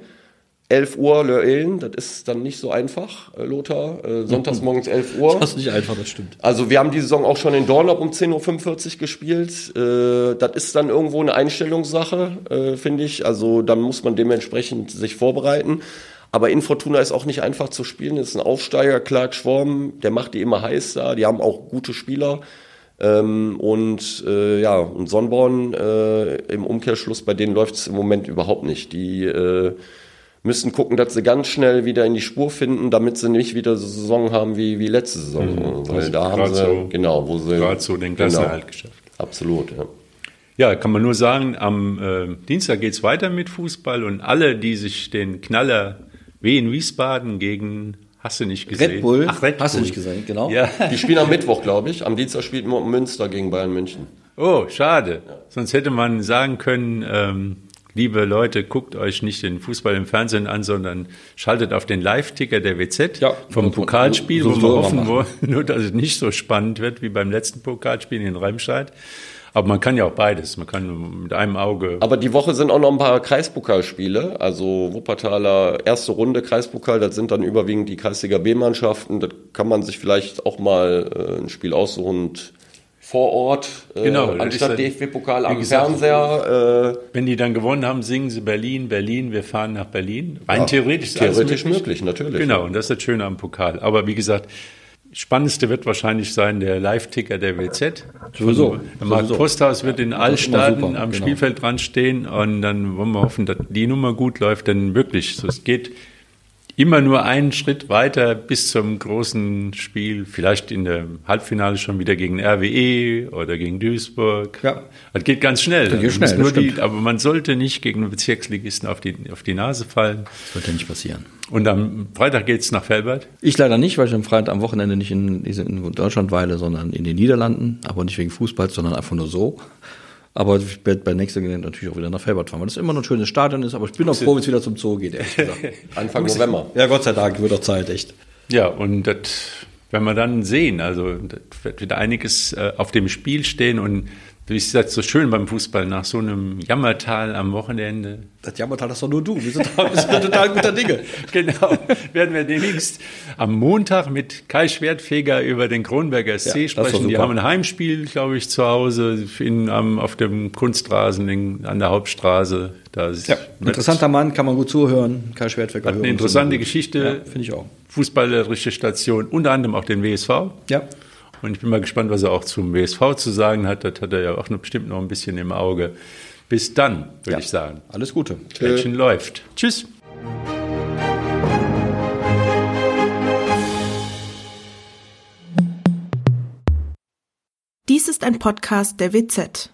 11 Uhr Löhlen, das ist dann nicht so einfach, äh, Lothar. Äh, sonntags morgens 11 Uhr. Das ist nicht einfach, das stimmt. Also wir haben die Saison auch schon in Dornlob um 10.45 Uhr gespielt. Äh, das ist dann irgendwo eine Einstellungssache, äh, finde ich. Also dann muss man dementsprechend sich vorbereiten. Aber in Fortuna ist auch nicht einfach zu spielen. Das ist ein Aufsteiger, Clark Schworm, der macht die immer heiß da. Die haben auch gute Spieler. Ähm, und äh, ja, und Sonnborn äh, im Umkehrschluss, bei denen läuft es im Moment überhaupt nicht. Die äh, müssen gucken, dass sie ganz schnell wieder in die Spur finden, damit sie nicht wieder so Saison haben wie, wie letzte Saison. Mhm. Weil also da haben sie, so, genau, wo sie. Gerade so den Klassenerhalt genau, geschafft. Absolut, ja. Ja, kann man nur sagen, am äh, Dienstag geht's weiter mit Fußball und alle, die sich den Knaller W in Wiesbaden gegen Hast du nicht gesehen? Red Bull. Ach, Red Hast Bull. du nicht gesehen, genau. Ja. Die spielen am Mittwoch, glaube ich. Am Dienstag spielt Münster gegen Bayern München. Oh, schade. Ja. Sonst hätte man sagen können, ähm, liebe Leute, guckt euch nicht den Fußball im Fernsehen an, sondern schaltet auf den Live-Ticker der WZ ja, vom Pokalspiel, so, so wo wir hoffen, wo, nur dass es nicht so spannend wird wie beim letzten Pokalspiel in Remscheid. Aber man kann ja auch beides. Man kann mit einem Auge. Aber die Woche sind auch noch ein paar Kreispokalspiele. Also Wuppertaler erste Runde Kreispokal. Das sind dann überwiegend die Kreisliga B-Mannschaften. Da kann man sich vielleicht auch mal äh, ein Spiel aussuchen und vor Ort, äh, genau, anstatt DFB-Pokal am gesagt, Fernseher. Äh, wenn die dann gewonnen haben, singen sie Berlin, Berlin, wir fahren nach Berlin. Rein ja, theoretisch Theoretisch möglich. möglich, natürlich. Genau, und das ist das Schöne am Pokal. Aber wie gesagt, Spannendste wird wahrscheinlich sein der Live-Ticker der WZ. Sowieso. Der Markt Posthaus wird in Altstaaten am genau. Spielfeld dran stehen und dann wollen wir hoffen, dass die Nummer gut läuft, denn wirklich, so, es geht immer nur einen Schritt weiter bis zum großen Spiel, vielleicht in der Halbfinale schon wieder gegen RWE oder gegen Duisburg. Ja. Das geht ganz schnell. Das geht schnell nur die, aber man sollte nicht gegen einen Bezirksligisten auf die, auf die Nase fallen. Das wird ja nicht passieren. Und am Freitag geht es nach Felbert? Ich leider nicht, weil ich am Freitag am Wochenende nicht in, in Deutschland weile, sondern in den Niederlanden. Aber nicht wegen Fußball, sondern einfach nur so. Aber ich werde bei nächster Gelegenheit natürlich auch wieder nach Felbert fahren, weil das immer noch ein schönes Stadion ist. Aber ich bin auch froh, wenn es wieder zum Zoo geht, ehrlich gesagt. Anfang November. Ja, Gott sei Dank, wird auch Zeit, echt. Ja, und das werden wir dann sehen. Also, das wird wieder einiges äh, auf dem Spiel stehen und wie ist das so schön beim Fußball nach so einem Jammertal am Wochenende? Das Jammertal, das ist doch nur du. Wir sind, wir sind total guter Dinge. genau. Werden wir demnächst am Montag mit Kai Schwertfeger über den Kronberger SC ja, sprechen. Die haben ein Heimspiel, glaube ich, zu Hause in, um, auf dem Kunstrasen in, an der Hauptstraße. Da ja, interessanter Mann, kann man gut zuhören. Kai Schwertfeger. Hat eine interessante Geschichte. Ja, Finde ich auch. Fußballerische Station, unter anderem auch den WSV. Ja. Und ich bin mal gespannt, was er auch zum WSV zu sagen hat. Das hat er ja auch noch bestimmt noch ein bisschen im Auge. Bis dann, würde ja. ich sagen. Alles Gute. Mädchen läuft. Tschüss. Dies ist ein Podcast der WZ.